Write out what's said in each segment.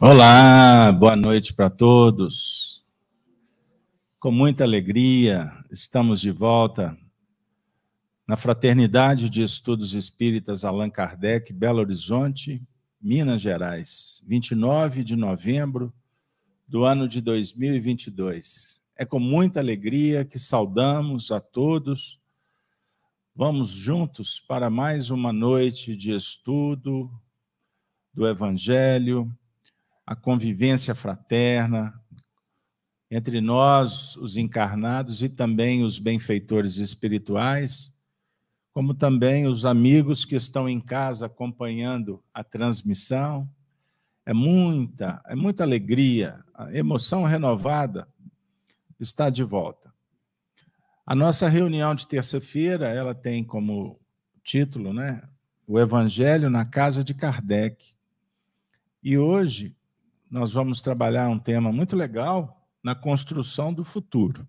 Olá, boa noite para todos. Com muita alegria, estamos de volta na Fraternidade de Estudos Espíritas Allan Kardec, Belo Horizonte, Minas Gerais, 29 de novembro do ano de 2022. É com muita alegria que saudamos a todos. Vamos juntos para mais uma noite de estudo do Evangelho a convivência fraterna entre nós, os encarnados, e também os benfeitores espirituais, como também os amigos que estão em casa acompanhando a transmissão. É muita, é muita alegria, a emoção renovada está de volta. A nossa reunião de terça-feira, ela tem como título, né, o Evangelho na casa de Kardec. E hoje nós vamos trabalhar um tema muito legal na construção do futuro.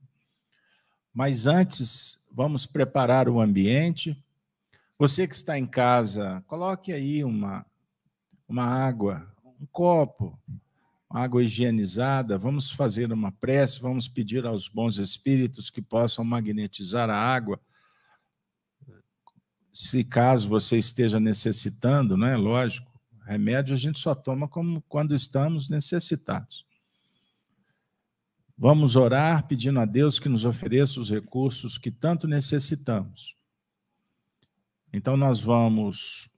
Mas antes, vamos preparar o ambiente. Você que está em casa, coloque aí uma, uma água, um copo, água higienizada. Vamos fazer uma prece, vamos pedir aos bons espíritos que possam magnetizar a água. Se caso você esteja necessitando, né? Lógico Remédio a gente só toma como quando estamos necessitados. Vamos orar pedindo a Deus que nos ofereça os recursos que tanto necessitamos. Então, nós vamos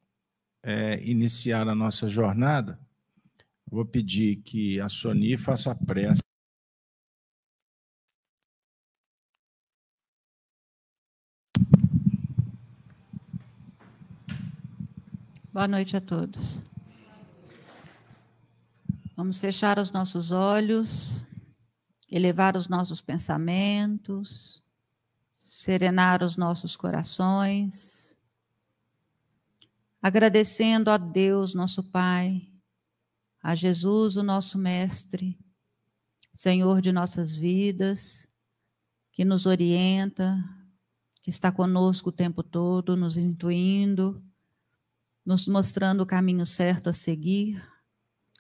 é, iniciar a nossa jornada. Vou pedir que a Sony faça a prece. Boa noite a todos. Vamos fechar os nossos olhos, elevar os nossos pensamentos, serenar os nossos corações, agradecendo a Deus, nosso Pai, a Jesus, o nosso Mestre, Senhor de nossas vidas, que nos orienta, que está conosco o tempo todo, nos intuindo, nos mostrando o caminho certo a seguir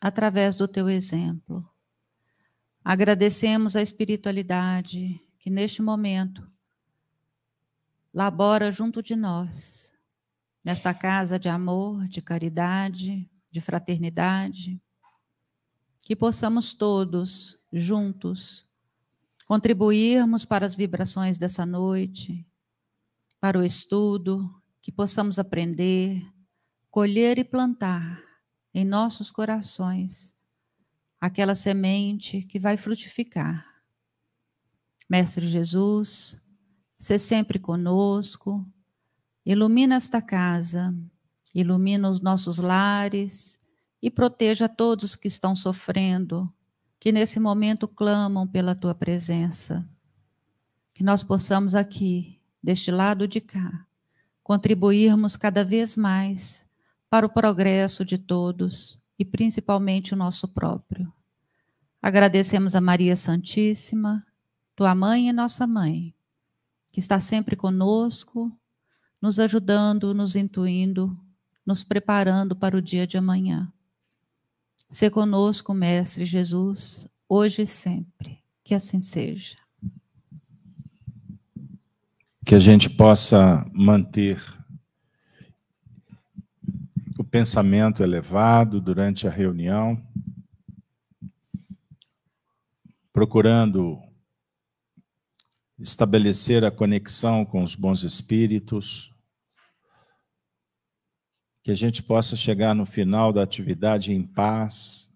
através do teu exemplo. Agradecemos a espiritualidade que neste momento labora junto de nós, nesta casa de amor, de caridade, de fraternidade, que possamos todos juntos contribuirmos para as vibrações dessa noite, para o estudo, que possamos aprender, colher e plantar em nossos corações aquela semente que vai frutificar. Mestre Jesus, se sempre conosco, ilumina esta casa, ilumina os nossos lares e proteja todos que estão sofrendo, que nesse momento clamam pela tua presença. Que nós possamos aqui, deste lado de cá, contribuirmos cada vez mais para o progresso de todos e principalmente o nosso próprio. Agradecemos a Maria Santíssima, tua mãe e nossa mãe, que está sempre conosco, nos ajudando, nos intuindo, nos preparando para o dia de amanhã. Se conosco, Mestre Jesus, hoje e sempre. Que assim seja. Que a gente possa manter pensamento elevado durante a reunião, procurando estabelecer a conexão com os bons espíritos, que a gente possa chegar no final da atividade em paz,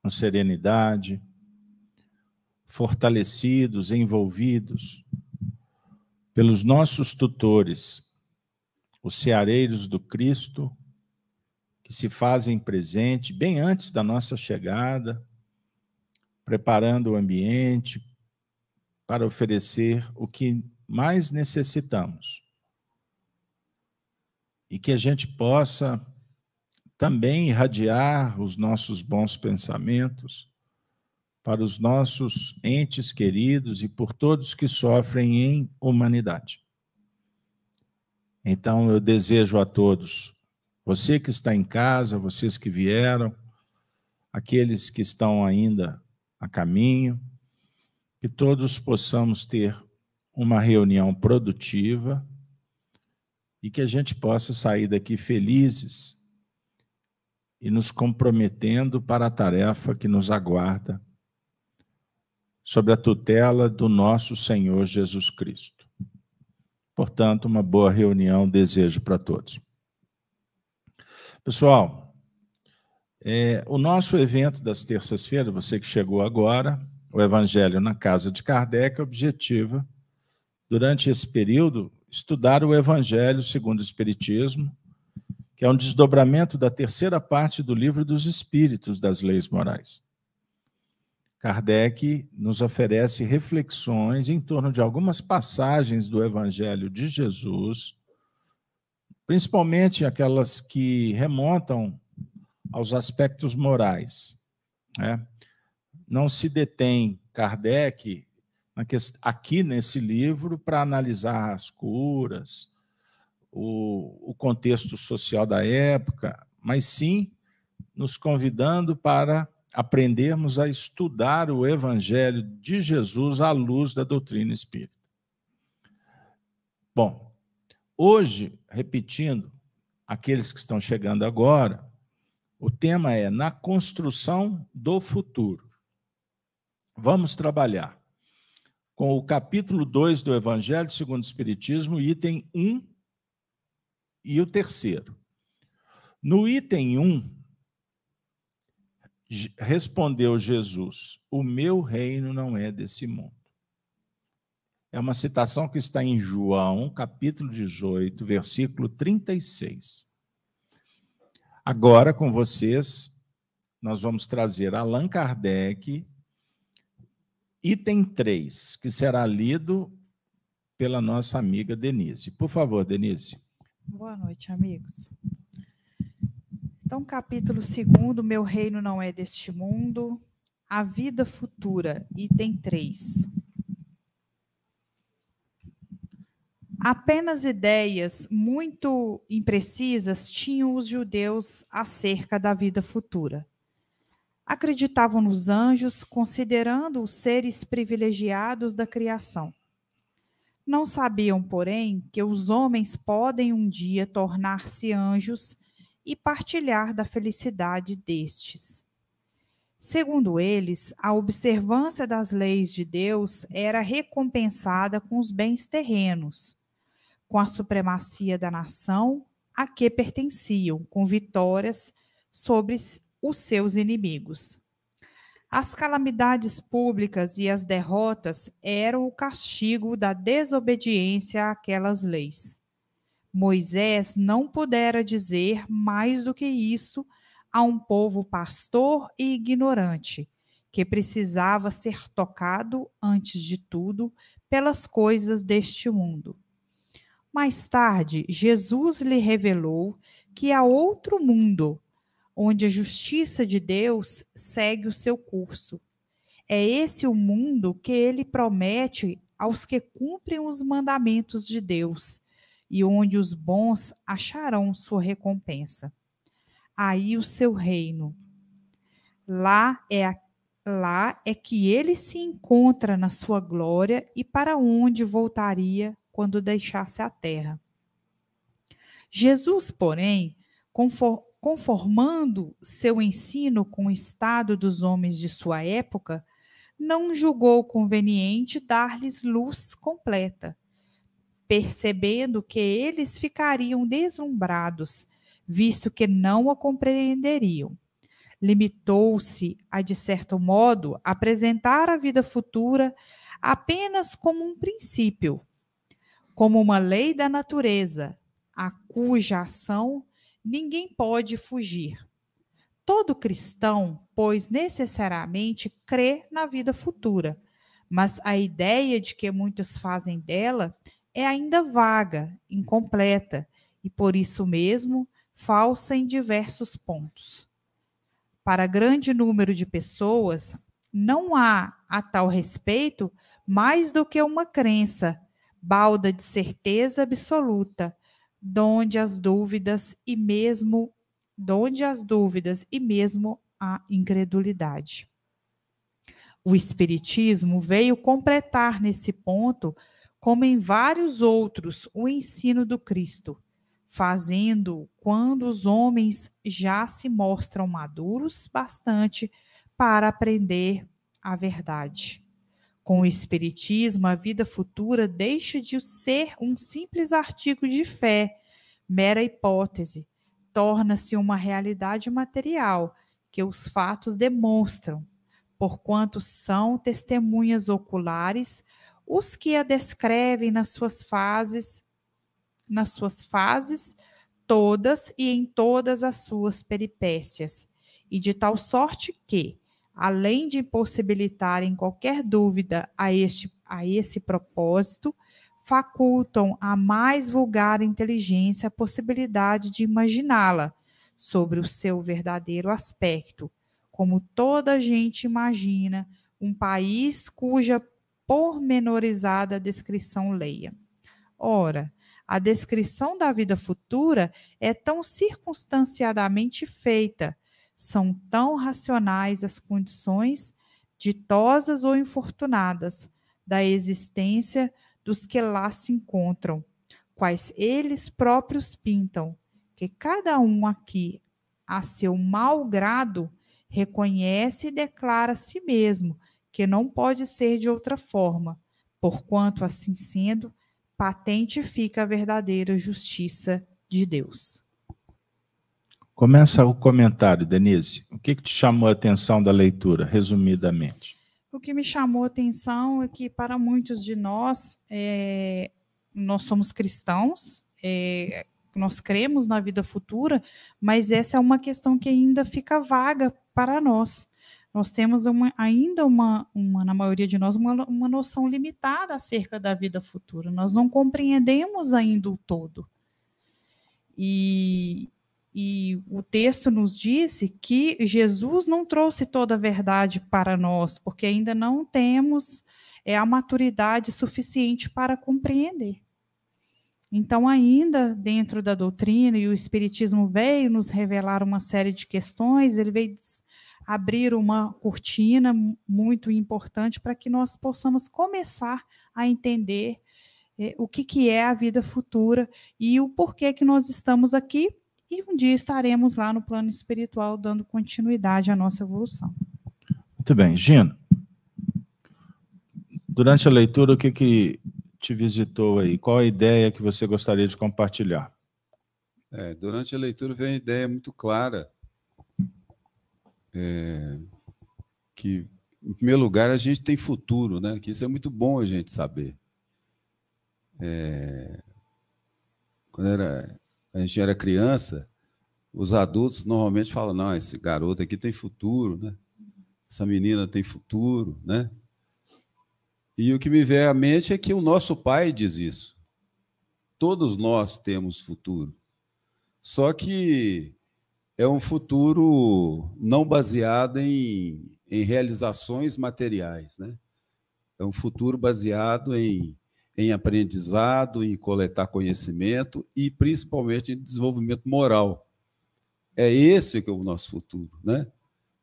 com serenidade, fortalecidos, envolvidos pelos nossos tutores, os ceareiros do Cristo, que se fazem presente bem antes da nossa chegada, preparando o ambiente para oferecer o que mais necessitamos. E que a gente possa também irradiar os nossos bons pensamentos para os nossos entes queridos e por todos que sofrem em humanidade. Então, eu desejo a todos você que está em casa, vocês que vieram, aqueles que estão ainda a caminho, que todos possamos ter uma reunião produtiva e que a gente possa sair daqui felizes e nos comprometendo para a tarefa que nos aguarda sobre a tutela do nosso Senhor Jesus Cristo. Portanto, uma boa reunião desejo para todos. Pessoal, é, o nosso evento das terças-feiras, você que chegou agora, o Evangelho na Casa de Kardec, objetiva, durante esse período, estudar o Evangelho segundo o Espiritismo, que é um desdobramento da terceira parte do livro dos Espíritos das Leis Morais. Kardec nos oferece reflexões em torno de algumas passagens do Evangelho de Jesus, principalmente aquelas que remontam aos aspectos morais. Né? Não se detém Kardec aqui nesse livro para analisar as curas, o, o contexto social da época, mas sim nos convidando para aprendermos a estudar o Evangelho de Jesus à luz da doutrina espírita. Bom, hoje, repetindo, aqueles que estão chegando agora, o tema é Na Construção do Futuro. Vamos trabalhar com o capítulo 2 do Evangelho segundo o Espiritismo, item 1 e o terceiro. No item 1, respondeu Jesus: O meu reino não é desse mundo. É uma citação que está em João, capítulo 18, versículo 36. Agora, com vocês, nós vamos trazer Allan Kardec, item 3, que será lido pela nossa amiga Denise. Por favor, Denise. Boa noite, amigos. Então, capítulo 2, Meu reino não é deste mundo. A vida futura, item 3. Apenas ideias muito imprecisas tinham os judeus acerca da vida futura. Acreditavam nos anjos, considerando os seres privilegiados da criação. Não sabiam, porém, que os homens podem um dia tornar-se anjos e partilhar da felicidade destes. Segundo eles, a observância das leis de Deus era recompensada com os bens terrenos, com a supremacia da nação a que pertenciam, com vitórias sobre os seus inimigos. As calamidades públicas e as derrotas eram o castigo da desobediência àquelas leis. Moisés não pudera dizer mais do que isso a um povo pastor e ignorante, que precisava ser tocado, antes de tudo, pelas coisas deste mundo. Mais tarde, Jesus lhe revelou que há outro mundo, onde a justiça de Deus segue o seu curso. É esse o mundo que ele promete aos que cumprem os mandamentos de Deus e onde os bons acharão sua recompensa. Aí o seu reino. Lá é a lá é que ele se encontra na sua glória e para onde voltaria quando deixasse a terra. Jesus, porém, conformando seu ensino com o estado dos homens de sua época, não julgou conveniente dar-lhes luz completa, percebendo que eles ficariam deslumbrados, visto que não a compreenderiam. Limitou-se a, de certo modo, apresentar a vida futura apenas como um princípio, como uma lei da natureza, a cuja ação ninguém pode fugir. Todo cristão, pois necessariamente crê na vida futura, mas a ideia de que muitos fazem dela é ainda vaga, incompleta e por isso mesmo falsa em diversos pontos. Para grande número de pessoas, não há a tal respeito mais do que uma crença balda de certeza absoluta, donde as dúvidas e mesmo donde as dúvidas e mesmo a incredulidade. O Espiritismo veio completar nesse ponto, como em vários outros, o ensino do Cristo, fazendo quando os homens já se mostram maduros bastante para aprender a verdade. Com o Espiritismo, a vida futura deixa de ser um simples artigo de fé, mera hipótese, torna-se uma realidade material que os fatos demonstram, porquanto são testemunhas oculares os que a descrevem nas suas fases, nas suas fases todas e em todas as suas peripécias, e de tal sorte que, além de impossibilitarem qualquer dúvida a este a esse propósito, facultam a mais vulgar inteligência a possibilidade de imaginá-la sobre o seu verdadeiro aspecto, como toda gente imagina um país cuja pormenorizada descrição leia. Ora, a descrição da vida futura é tão circunstanciadamente feita, são tão racionais as condições, ditosas ou infortunadas, da existência dos que lá se encontram, quais eles próprios pintam, que cada um aqui, a seu mau grado, reconhece e declara a si mesmo que não pode ser de outra forma, porquanto, assim sendo, patente fica a verdadeira justiça de Deus. Começa o comentário, Denise. O que, que te chamou a atenção da leitura, resumidamente? O que me chamou a atenção é que, para muitos de nós, é, nós somos cristãos, é, nós cremos na vida futura, mas essa é uma questão que ainda fica vaga para nós. Nós temos uma, ainda uma, uma, na maioria de nós, uma, uma noção limitada acerca da vida futura. Nós não compreendemos ainda o todo. E, e o texto nos disse que Jesus não trouxe toda a verdade para nós, porque ainda não temos é, a maturidade suficiente para compreender. Então, ainda dentro da doutrina, e o Espiritismo veio nos revelar uma série de questões, ele veio abrir uma cortina muito importante para que nós possamos começar a entender é, o que, que é a vida futura e o porquê que nós estamos aqui e um dia estaremos lá no plano espiritual dando continuidade à nossa evolução. Muito bem. Gino, durante a leitura, o que, que te visitou aí? Qual a ideia que você gostaria de compartilhar? É, durante a leitura veio uma ideia muito clara é, que, em primeiro lugar, a gente tem futuro, né? Que isso é muito bom a gente saber. É, quando era a gente era criança, os adultos normalmente falam: não, esse garoto aqui tem futuro, né? Essa menina tem futuro, né? E o que me vem à mente é que o nosso pai diz isso. Todos nós temos futuro. Só que é um futuro não baseado em, em realizações materiais, né? É um futuro baseado em em aprendizado, em coletar conhecimento e principalmente em desenvolvimento moral. É esse que é o nosso futuro, né?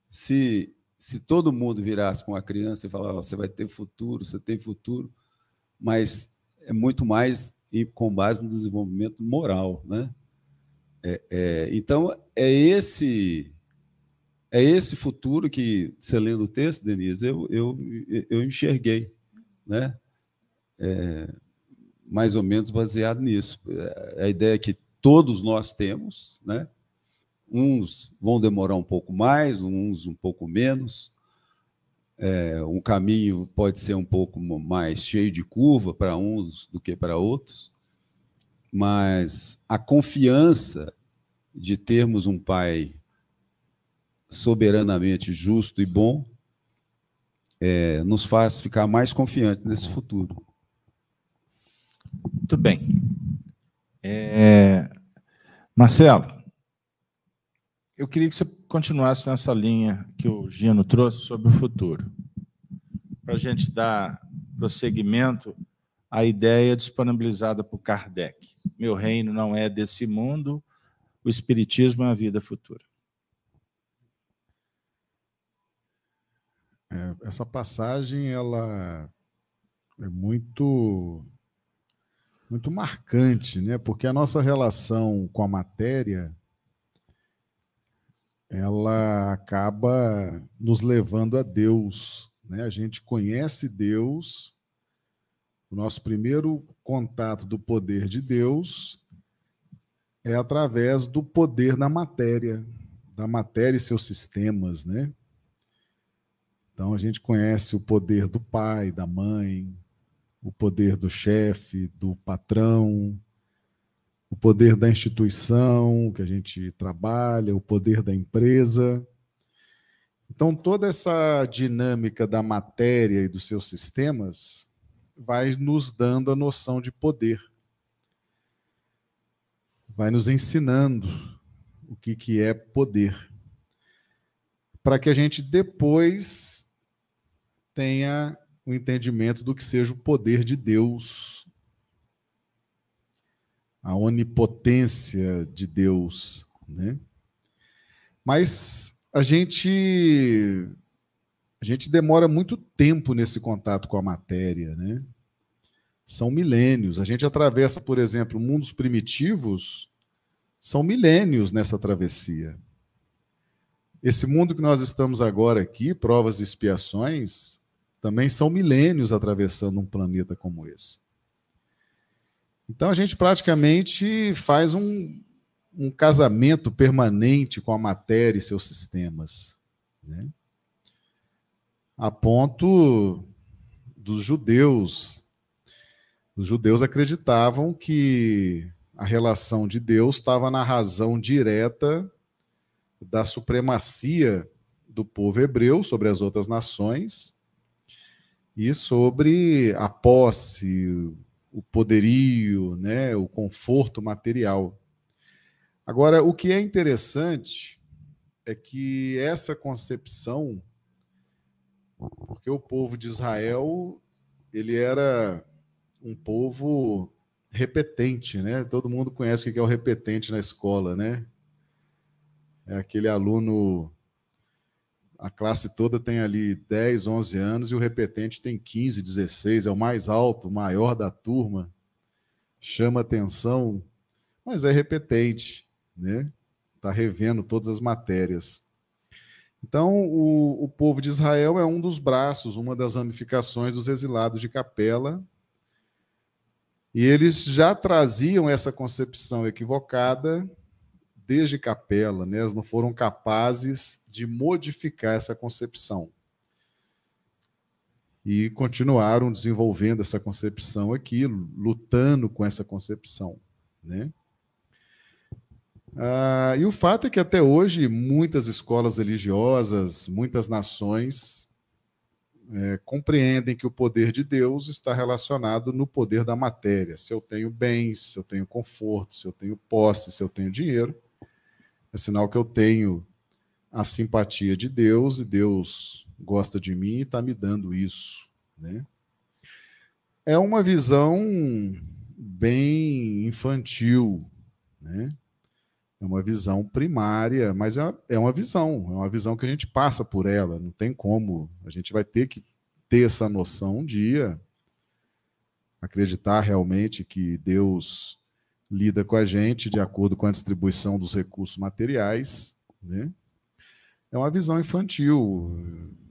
Se se todo mundo virasse com a criança e falar, você vai ter futuro, você tem futuro, mas é muito mais com base no desenvolvimento moral, né? É, é, então é esse é esse futuro que você lendo o texto, Denise, eu, eu, eu enxerguei, né? É, mais ou menos baseado nisso. É, a ideia é que todos nós temos, né? Uns vão demorar um pouco mais, uns um pouco menos. É, um caminho pode ser um pouco mais cheio de curva para uns do que para outros, mas a confiança de termos um pai soberanamente justo e bom é, nos faz ficar mais confiantes nesse futuro. Muito bem. É... Marcelo, eu queria que você continuasse nessa linha que o Gino trouxe sobre o futuro, para a gente dar prosseguimento à ideia disponibilizada por Kardec. Meu reino não é desse mundo, o Espiritismo é a vida futura. essa passagem ela é muito muito marcante, né? Porque a nossa relação com a matéria ela acaba nos levando a Deus, né? A gente conhece Deus, o nosso primeiro contato do poder de Deus é através do poder da matéria, da matéria e seus sistemas, né? Então a gente conhece o poder do pai, da mãe, o poder do chefe, do patrão, o poder da instituição que a gente trabalha, o poder da empresa. Então, toda essa dinâmica da matéria e dos seus sistemas vai nos dando a noção de poder. Vai nos ensinando o que, que é poder. Para que a gente depois tenha o entendimento do que seja o poder de Deus, a onipotência de Deus, né? Mas a gente a gente demora muito tempo nesse contato com a matéria, né? São milênios. A gente atravessa, por exemplo, mundos primitivos, são milênios nessa travessia. Esse mundo que nós estamos agora aqui, provas e expiações, também são milênios atravessando um planeta como esse. Então a gente praticamente faz um, um casamento permanente com a matéria e seus sistemas. Né? A ponto dos judeus. Os judeus acreditavam que a relação de Deus estava na razão direta da supremacia do povo hebreu sobre as outras nações e sobre a posse, o poderio, né, o conforto material. Agora, o que é interessante é que essa concepção, porque o povo de Israel, ele era um povo repetente, né? Todo mundo conhece o que é o repetente na escola, né? É aquele aluno a classe toda tem ali 10, 11 anos e o repetente tem 15, 16, é o mais alto, o maior da turma, chama atenção, mas é repetente, né? Está revendo todas as matérias. Então, o, o povo de Israel é um dos braços, uma das ramificações dos exilados de Capela, e eles já traziam essa concepção equivocada desde Capela, né? Eles não foram capazes de modificar essa concepção. E continuaram desenvolvendo essa concepção aqui, lutando com essa concepção, né? Ah, e o fato é que até hoje muitas escolas religiosas, muitas nações é, compreendem que o poder de Deus está relacionado no poder da matéria. Se eu tenho bens, se eu tenho conforto, se eu tenho posse, se eu tenho dinheiro, é sinal que eu tenho a simpatia de Deus e Deus gosta de mim e está me dando isso. Né? É uma visão bem infantil, né? É uma visão primária, mas é, é uma visão, é uma visão que a gente passa por ela, não tem como. A gente vai ter que ter essa noção um dia, acreditar realmente que Deus lida com a gente de acordo com a distribuição dos recursos materiais. Né? É uma visão infantil,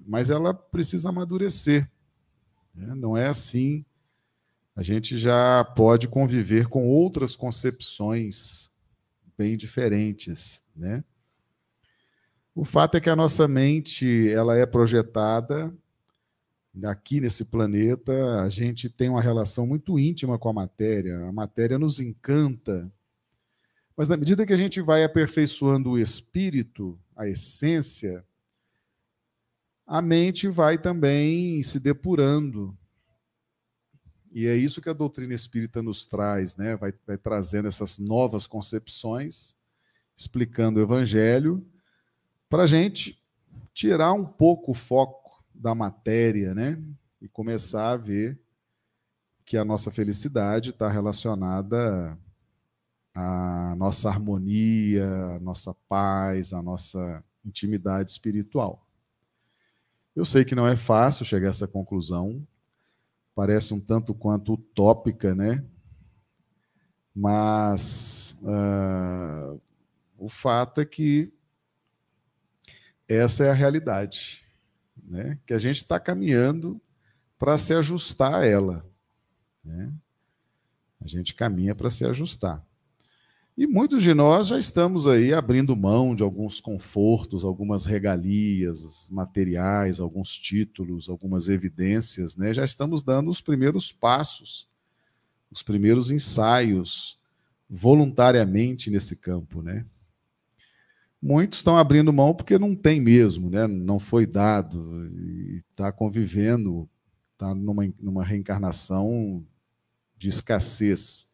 mas ela precisa amadurecer. Né? Não é assim. A gente já pode conviver com outras concepções bem diferentes, né? O fato é que a nossa mente ela é projetada aqui nesse planeta, a gente tem uma relação muito íntima com a matéria, a matéria nos encanta. Mas na medida que a gente vai aperfeiçoando o espírito, a essência, a mente vai também se depurando. E é isso que a doutrina espírita nos traz, né? vai, vai trazendo essas novas concepções, explicando o evangelho, para a gente tirar um pouco o foco da matéria, né? E começar a ver que a nossa felicidade está relacionada à nossa harmonia, à nossa paz, à nossa intimidade espiritual. Eu sei que não é fácil chegar a essa conclusão, parece um tanto quanto utópica, né? Mas uh, o fato é que essa é a realidade, né? Que a gente está caminhando para se ajustar a ela, né? A gente caminha para se ajustar. E muitos de nós já estamos aí abrindo mão de alguns confortos, algumas regalias materiais, alguns títulos, algumas evidências, né? Já estamos dando os primeiros passos, os primeiros ensaios voluntariamente nesse campo, né? Muitos estão abrindo mão porque não tem mesmo, né? Não foi dado e está convivendo, está numa, numa reencarnação de escassez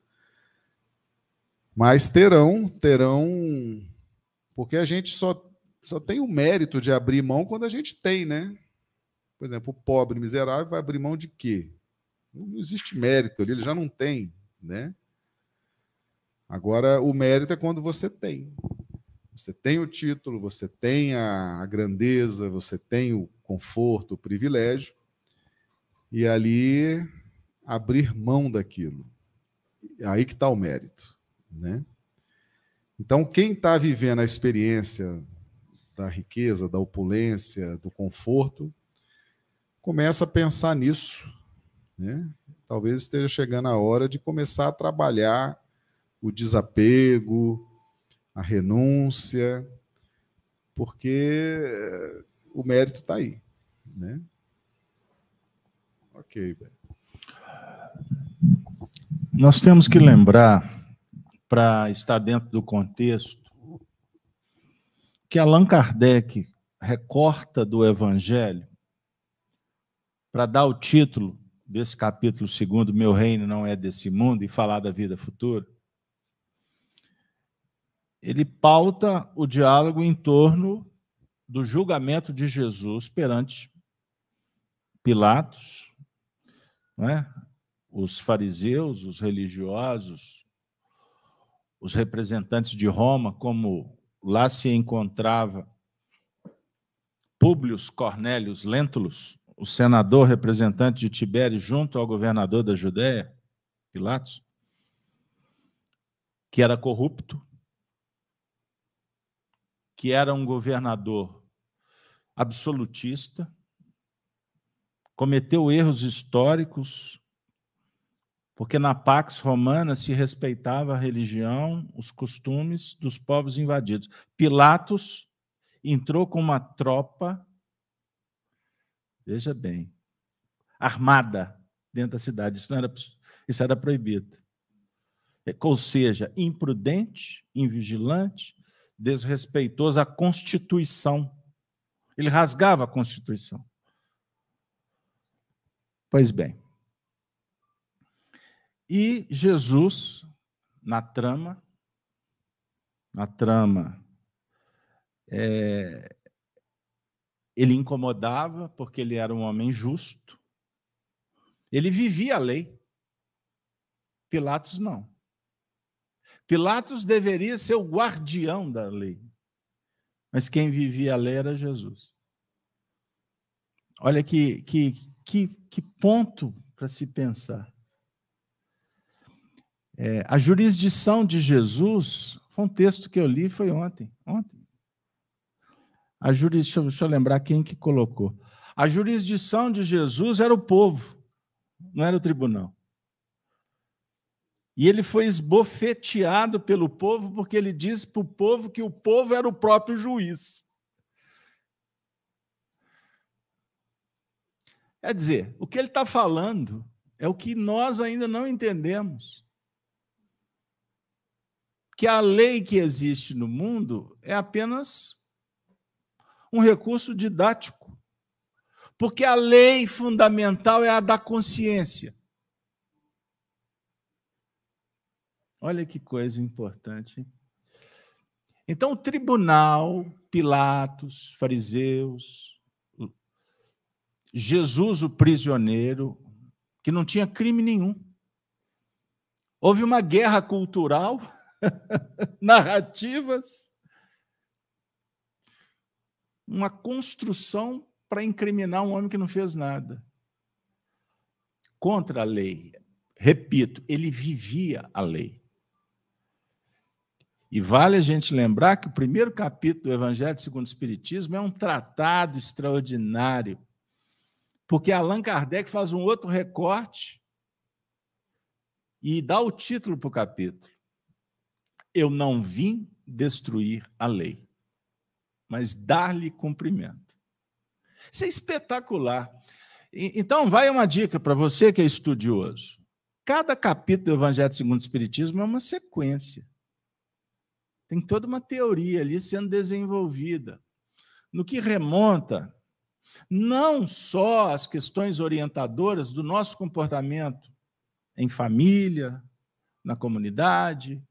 mas terão, terão, porque a gente só, só tem o mérito de abrir mão quando a gente tem, né? Por exemplo, o pobre miserável vai abrir mão de quê? Não existe mérito ali, ele já não tem, né? Agora, o mérito é quando você tem. Você tem o título, você tem a, grandeza, você tem o conforto, o privilégio, e ali abrir mão daquilo. Aí que está o mérito. Né? Então, quem está vivendo a experiência da riqueza, da opulência, do conforto, começa a pensar nisso. Né? Talvez esteja chegando a hora de começar a trabalhar o desapego, a renúncia, porque o mérito está aí. Né? Ok, Nós temos que lembrar para estar dentro do contexto, que Allan Kardec recorta do Evangelho para dar o título desse capítulo segundo, Meu Reino não é desse mundo, e falar da vida futura. Ele pauta o diálogo em torno do julgamento de Jesus perante Pilatos, não é? os fariseus, os religiosos, os representantes de Roma, como lá se encontrava Públio Cornélios Lentulus, o senador representante de Tibério, junto ao governador da Judéia, Pilatos, que era corrupto, que era um governador absolutista, cometeu erros históricos porque na Pax Romana se respeitava a religião, os costumes dos povos invadidos. Pilatos entrou com uma tropa, veja bem, armada dentro da cidade. Isso, não era, isso era proibido. É, ou seja, imprudente, invigilante, desrespeitoso à Constituição. Ele rasgava a Constituição. Pois bem, e Jesus, na trama, na trama, é, ele incomodava porque ele era um homem justo, ele vivia a lei. Pilatos não. Pilatos deveria ser o guardião da lei, mas quem vivia a lei era Jesus. Olha que, que, que, que ponto para se pensar. É, a jurisdição de Jesus, foi um texto que eu li, foi ontem. Ontem. A jurisdição, deixa eu lembrar quem que colocou. A jurisdição de Jesus era o povo, não era o tribunal. E ele foi esbofeteado pelo povo porque ele disse para o povo que o povo era o próprio juiz. Quer dizer, o que ele está falando é o que nós ainda não entendemos que a lei que existe no mundo é apenas um recurso didático. Porque a lei fundamental é a da consciência. Olha que coisa importante. Então, o tribunal, Pilatos, fariseus, Jesus, o prisioneiro, que não tinha crime nenhum. Houve uma guerra cultural narrativas, uma construção para incriminar um homem que não fez nada. Contra a lei. Repito, ele vivia a lei. E vale a gente lembrar que o primeiro capítulo do Evangelho segundo o Espiritismo é um tratado extraordinário, porque Allan Kardec faz um outro recorte e dá o título para o capítulo. Eu não vim destruir a lei, mas dar-lhe cumprimento. Isso é espetacular. Então, vai uma dica para você que é estudioso. Cada capítulo do Evangelho segundo o Espiritismo é uma sequência. Tem toda uma teoria ali sendo desenvolvida. No que remonta não só às questões orientadoras do nosso comportamento em família, na comunidade,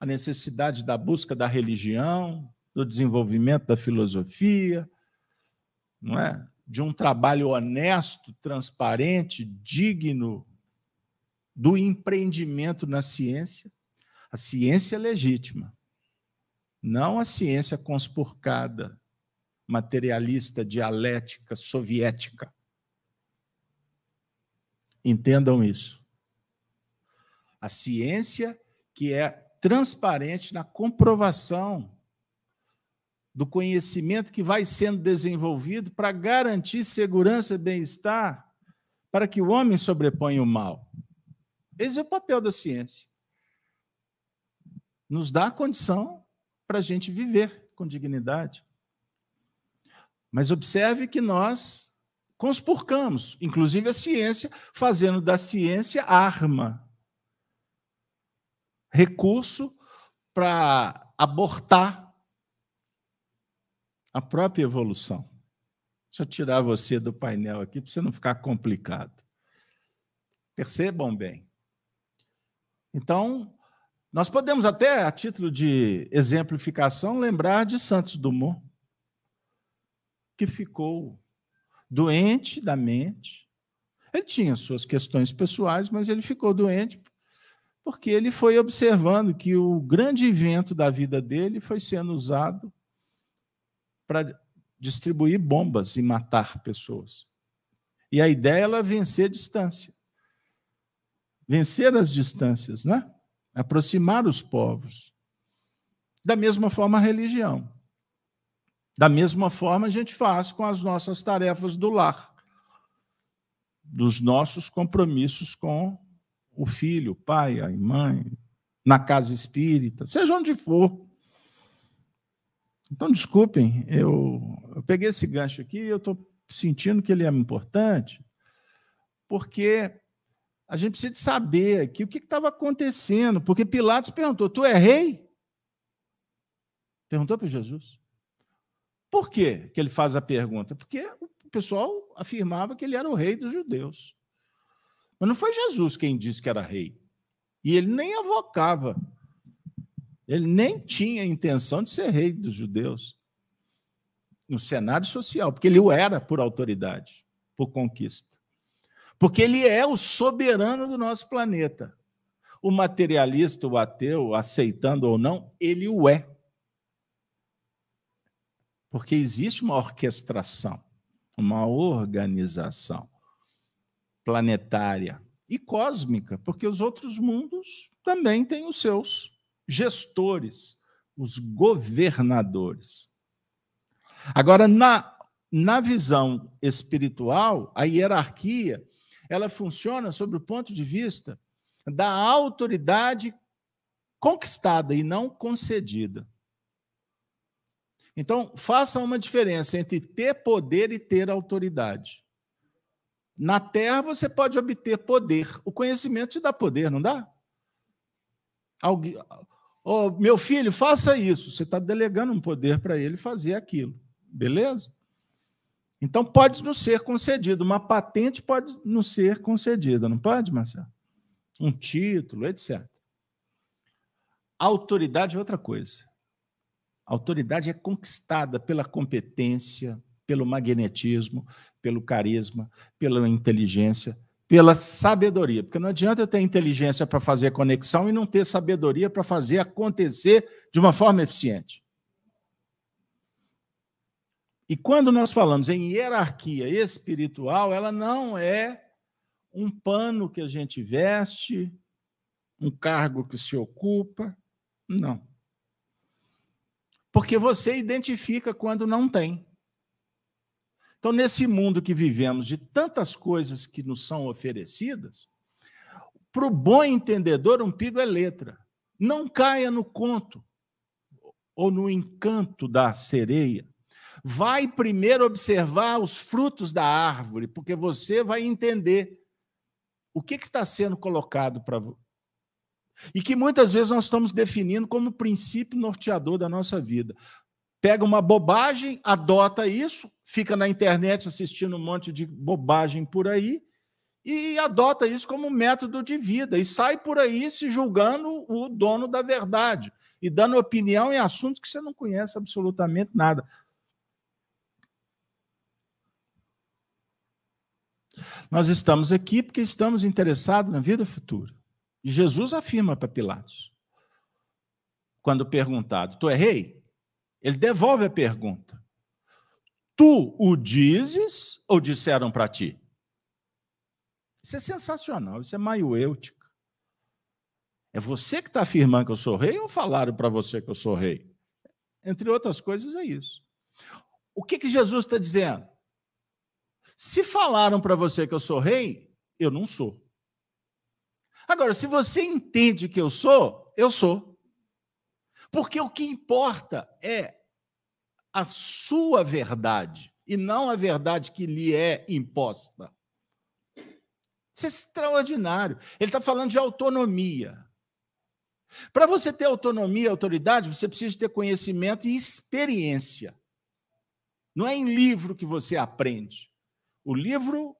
a necessidade da busca da religião, do desenvolvimento da filosofia, não é? De um trabalho honesto, transparente, digno do empreendimento na ciência, a ciência é legítima não a ciência conspurcada, materialista, dialética, soviética. Entendam isso. A ciência que é transparente na comprovação do conhecimento que vai sendo desenvolvido para garantir segurança e bem-estar, para que o homem sobreponha o mal. Esse é o papel da ciência. Nos dá a condição para a gente viver com dignidade. Mas observe que nós conspurcamos, inclusive a ciência, fazendo da ciência arma, recurso para abortar a própria evolução. Deixa eu tirar você do painel aqui para você não ficar complicado. Percebam bem. Então, nós podemos até, a título de exemplificação, lembrar de Santos Dumont, que ficou doente da mente. Ele tinha suas questões pessoais, mas ele ficou doente porque ele foi observando que o grande evento da vida dele foi sendo usado para distribuir bombas e matar pessoas. E a ideia era vencer distância. Vencer as distâncias, né? Aproximar os povos. Da mesma forma, a religião. Da mesma forma, a gente faz com as nossas tarefas do lar, dos nossos compromissos com o filho, o pai, a mãe, na casa espírita, seja onde for. Então, desculpem, eu, eu peguei esse gancho aqui e eu estou sentindo que ele é importante, porque a gente precisa de saber aqui o que estava acontecendo, porque Pilatos perguntou: Tu é rei? Perguntou para Jesus. Por quê que ele faz a pergunta? Porque o pessoal afirmava que ele era o rei dos judeus. Mas não foi Jesus quem disse que era rei. E ele nem avocava. Ele nem tinha intenção de ser rei dos judeus. No cenário social, porque ele o era por autoridade, por conquista. Porque ele é o soberano do nosso planeta. O materialista, o ateu, aceitando ou não, ele o é. Porque existe uma orquestração, uma organização planetária e cósmica, porque os outros mundos também têm os seus gestores, os governadores. Agora, na, na visão espiritual, a hierarquia ela funciona sob o ponto de vista da autoridade conquistada e não concedida. Então, faça uma diferença entre ter poder e ter autoridade. Na Terra, você pode obter poder. O conhecimento te dá poder, não dá? Alguém, oh, meu filho, faça isso. Você está delegando um poder para ele fazer aquilo. Beleza? Então, pode nos ser concedido. Uma patente pode nos ser concedida, não pode, Marcelo? Um título, etc. Autoridade é outra coisa. Autoridade é conquistada pela competência, pelo magnetismo, pelo carisma, pela inteligência, pela sabedoria. Porque não adianta ter inteligência para fazer conexão e não ter sabedoria para fazer acontecer de uma forma eficiente. E quando nós falamos em hierarquia espiritual, ela não é um pano que a gente veste, um cargo que se ocupa. Não. Porque você identifica quando não tem. Então, nesse mundo que vivemos, de tantas coisas que nos são oferecidas, para o bom entendedor, um pigo é letra. Não caia no conto ou no encanto da sereia. Vai primeiro observar os frutos da árvore, porque você vai entender o que está sendo colocado para e que muitas vezes nós estamos definindo como princípio norteador da nossa vida. Pega uma bobagem, adota isso, fica na internet assistindo um monte de bobagem por aí e adota isso como método de vida e sai por aí se julgando o dono da verdade e dando opinião em assuntos que você não conhece absolutamente nada. Nós estamos aqui porque estamos interessados na vida futura. E Jesus afirma para Pilatos, quando perguntado: Tu é rei? Ele devolve a pergunta: Tu o dizes ou disseram para ti? Isso é sensacional, isso é maiúêutica. É você que está afirmando que eu sou rei ou falaram para você que eu sou rei? Entre outras coisas, é isso. O que, que Jesus está dizendo? Se falaram para você que eu sou rei, eu não sou. Agora, se você entende que eu sou, eu sou. Porque o que importa é a sua verdade e não a verdade que lhe é imposta. Isso é extraordinário. Ele está falando de autonomia. Para você ter autonomia e autoridade, você precisa ter conhecimento e experiência. Não é em livro que você aprende. O livro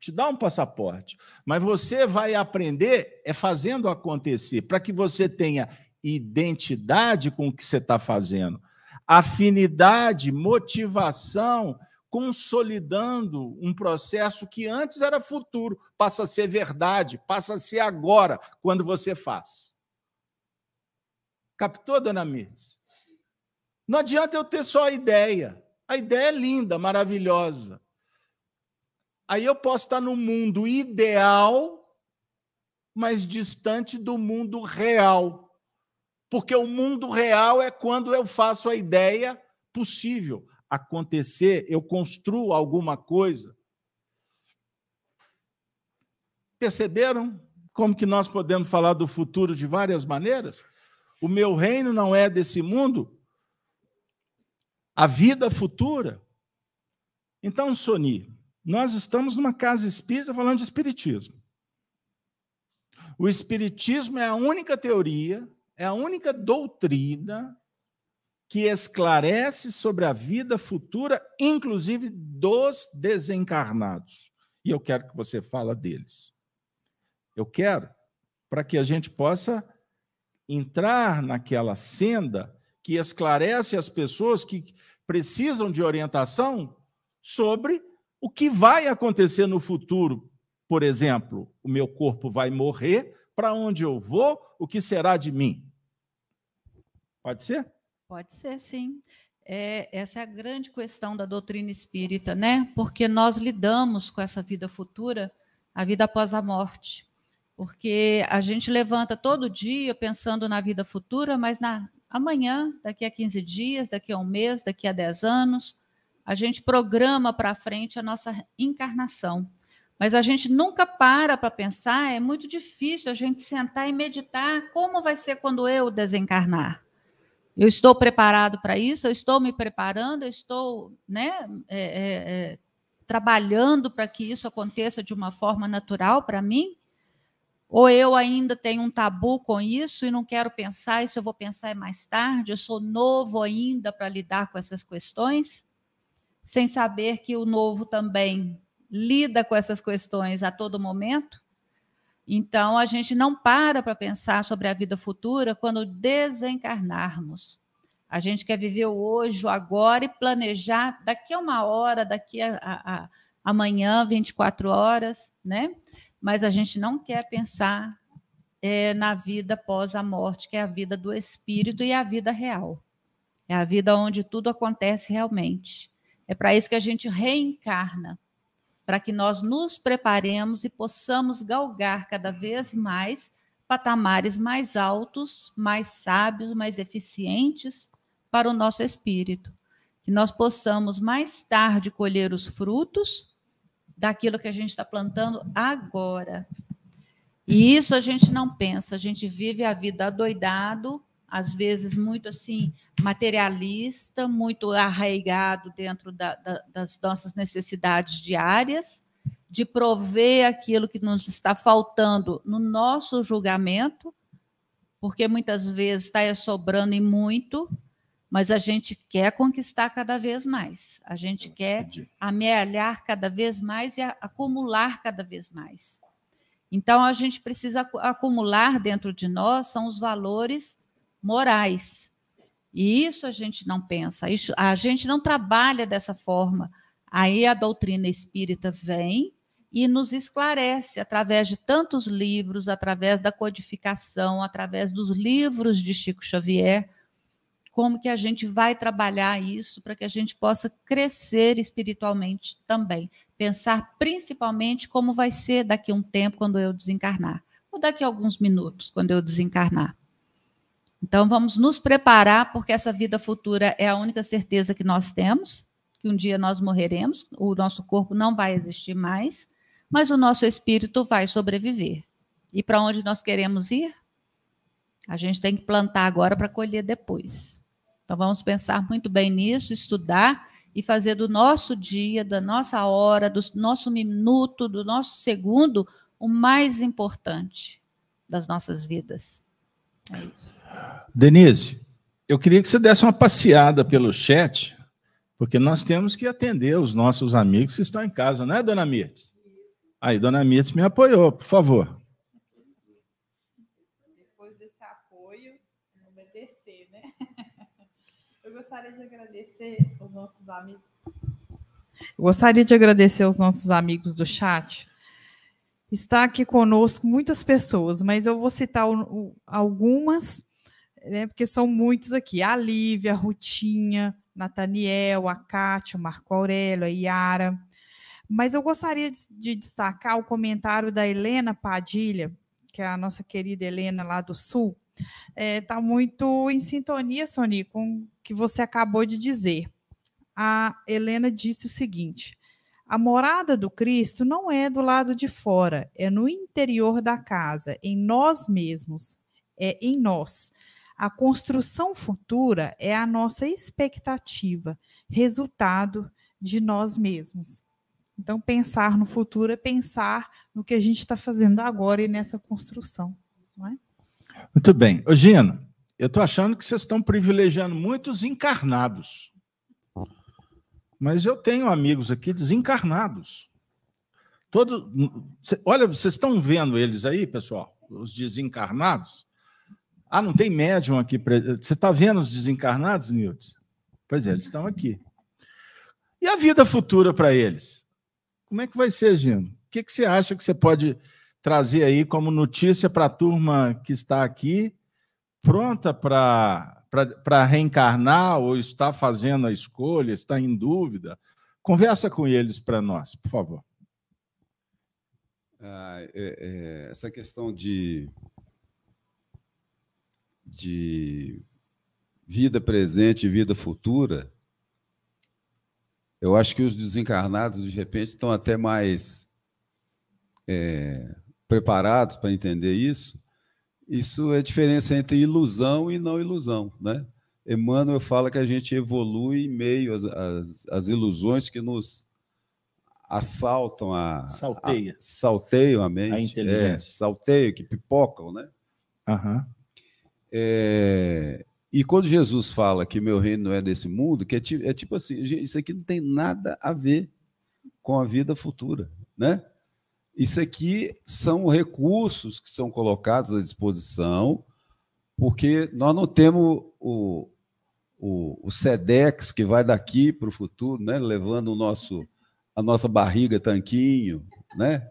te dá um passaporte, mas você vai aprender é fazendo acontecer, para que você tenha identidade com o que você está fazendo, afinidade, motivação, consolidando um processo que antes era futuro, passa a ser verdade, passa a ser agora, quando você faz. Captou, dona Mirtes? Não adianta eu ter só a ideia. A ideia é linda, maravilhosa. Aí eu posso estar no mundo ideal, mas distante do mundo real. Porque o mundo real é quando eu faço a ideia possível acontecer, eu construo alguma coisa. Perceberam como que nós podemos falar do futuro de várias maneiras? O meu reino não é desse mundo. A vida futura. Então, Soni, nós estamos numa casa espírita falando de espiritismo. O espiritismo é a única teoria, é a única doutrina que esclarece sobre a vida futura, inclusive dos desencarnados. E eu quero que você fala deles. Eu quero para que a gente possa entrar naquela senda que esclarece as pessoas que precisam de orientação sobre o que vai acontecer no futuro. Por exemplo, o meu corpo vai morrer, para onde eu vou, o que será de mim? Pode ser? Pode ser, sim. É, essa é a grande questão da doutrina espírita, né? Porque nós lidamos com essa vida futura, a vida após a morte. Porque a gente levanta todo dia pensando na vida futura, mas na amanhã, daqui a 15 dias, daqui a um mês, daqui a 10 anos, a gente programa para frente a nossa encarnação. Mas a gente nunca para para pensar, é muito difícil a gente sentar e meditar como vai ser quando eu desencarnar. Eu estou preparado para isso, eu estou me preparando, eu estou né, é, é, é, trabalhando para que isso aconteça de uma forma natural para mim? Ou eu ainda tenho um tabu com isso e não quero pensar, isso eu vou pensar mais tarde, eu sou novo ainda para lidar com essas questões, sem saber que o novo também lida com essas questões a todo momento? Então, a gente não para para pensar sobre a vida futura quando desencarnarmos. A gente quer viver o hoje, o agora e planejar daqui a uma hora, daqui a, a, a amanhã, 24 horas, né? Mas a gente não quer pensar é, na vida após a morte, que é a vida do espírito e a vida real. É a vida onde tudo acontece realmente. É para isso que a gente reencarna, para que nós nos preparemos e possamos galgar cada vez mais patamares mais altos, mais sábios, mais eficientes para o nosso espírito. Que nós possamos mais tarde colher os frutos daquilo que a gente está plantando agora. E isso a gente não pensa, a gente vive a vida adoidado, às vezes muito assim, materialista, muito arraigado dentro da, da, das nossas necessidades diárias, de prover aquilo que nos está faltando no nosso julgamento, porque muitas vezes está sobrando e muito, mas a gente quer conquistar cada vez mais, a gente quer amealhar cada vez mais e acumular cada vez mais. Então, a gente precisa acumular dentro de nós são os valores morais. E isso a gente não pensa, isso, a gente não trabalha dessa forma. Aí a doutrina espírita vem e nos esclarece através de tantos livros, através da codificação, através dos livros de Chico Xavier, como que a gente vai trabalhar isso para que a gente possa crescer espiritualmente também. Pensar principalmente como vai ser daqui a um tempo quando eu desencarnar, ou daqui a alguns minutos quando eu desencarnar. Então vamos nos preparar porque essa vida futura é a única certeza que nós temos, que um dia nós morreremos, o nosso corpo não vai existir mais, mas o nosso espírito vai sobreviver. E para onde nós queremos ir? A gente tem que plantar agora para colher depois. Então, vamos pensar muito bem nisso, estudar e fazer do nosso dia, da nossa hora, do nosso minuto, do nosso segundo, o mais importante das nossas vidas. É isso. Denise, eu queria que você desse uma passeada pelo chat, porque nós temos que atender os nossos amigos que estão em casa, não é, dona Mirtes? Aí, dona Mirtes me apoiou, por favor. gostaria de agradecer os nossos amigos. Eu gostaria de agradecer aos nossos amigos do chat. Está aqui conosco muitas pessoas, mas eu vou citar algumas, né, porque são muitos aqui. A Lívia, a Rutinha, Nathaniel, a Kátia, o Marco Aurélio, a Yara. Mas eu gostaria de, de destacar o comentário da Helena Padilha, que é a nossa querida Helena lá do Sul, está é, tá muito em sintonia, Sony, com o que você acabou de dizer. A Helena disse o seguinte: a morada do Cristo não é do lado de fora, é no interior da casa, em nós mesmos, é em nós. A construção futura é a nossa expectativa, resultado de nós mesmos. Então, pensar no futuro é pensar no que a gente está fazendo agora e nessa construção. Não é? Muito bem. Ô, eu estou achando que vocês estão privilegiando muitos encarnados. Mas eu tenho amigos aqui desencarnados. Todo, olha, vocês estão vendo eles aí, pessoal? Os desencarnados? Ah, não tem médium aqui. Você está vendo os desencarnados, Nilton? Pois é, eles estão aqui. E a vida futura para eles? Como é que vai ser, Gino? O que, que você acha que você pode trazer aí como notícia para a turma que está aqui, pronta para reencarnar ou está fazendo a escolha, está em dúvida. Conversa com eles para nós, por favor. Ah, é, é, essa questão de, de vida presente e vida futura, eu acho que os desencarnados, de repente, estão até mais é, preparados para entender isso, isso é a diferença entre ilusão e não ilusão, né? Emmanuel fala que a gente evolui em meio às, às, às iluções que nos assaltam a, Salteia. a salteiam a mente, a inteligência, é, salteiam, que pipocam, né? Uhum. É, e quando Jesus fala que meu reino não é desse mundo, que é, é tipo assim, isso aqui não tem nada a ver com a vida futura, né? Isso aqui são recursos que são colocados à disposição, porque nós não temos o, o, o SEDEX que vai daqui para o futuro, né? levando o nosso, a nossa barriga tanquinho, né?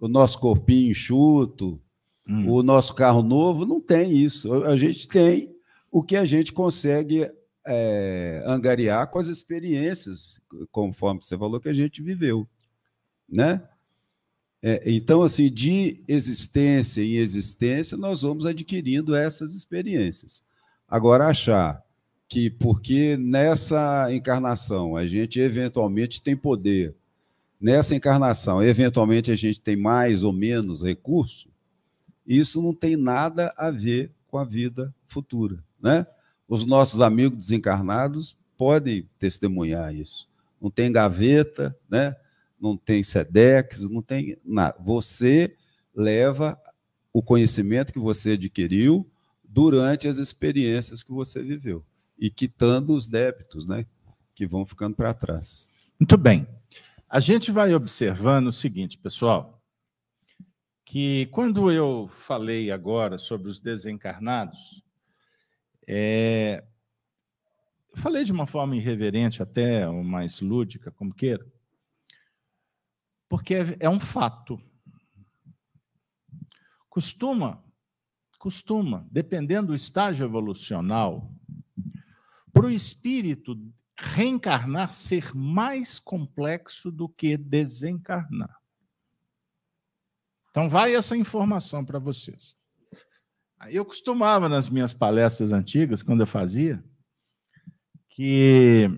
o nosso corpinho enxuto, hum. o nosso carro novo, não tem isso. A gente tem o que a gente consegue é, angariar com as experiências, conforme você falou, que a gente viveu. Né? É, então, assim, de existência em existência, nós vamos adquirindo essas experiências. Agora, achar que porque nessa encarnação a gente eventualmente tem poder, nessa encarnação eventualmente a gente tem mais ou menos recurso, isso não tem nada a ver com a vida futura, né? Os nossos amigos desencarnados podem testemunhar isso. Não tem gaveta, né? Não tem SEDEX, não tem nada. Você leva o conhecimento que você adquiriu durante as experiências que você viveu e quitando os débitos, né, que vão ficando para trás. Muito bem. A gente vai observando o seguinte, pessoal, que quando eu falei agora sobre os desencarnados, é, falei de uma forma irreverente, até ou mais lúdica, como queira, porque é, é um fato. Costuma, costuma, dependendo do estágio evolucional, para o espírito reencarnar ser mais complexo do que desencarnar. Então, vai essa informação para vocês. Eu costumava, nas minhas palestras antigas, quando eu fazia, que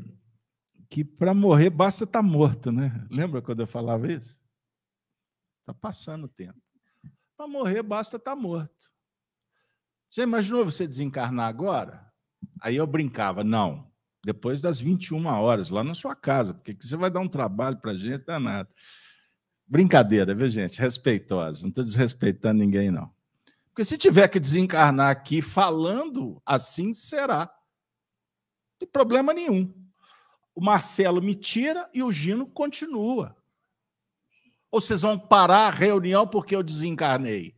que para morrer basta estar tá morto, né? Lembra quando eu falava isso? Está passando o tempo. Para morrer basta estar tá morto. Já imaginou você desencarnar agora? Aí eu brincava, não, depois das 21 horas, lá na sua casa, porque você vai dar um trabalho para a gente, danado. Brincadeira, viu, gente? Respeitosa, não estou desrespeitando ninguém, não. Porque se tiver que desencarnar aqui falando assim, será. Não tem problema nenhum o Marcelo me tira e o Gino continua. Ou vocês vão parar a reunião porque eu desencarnei?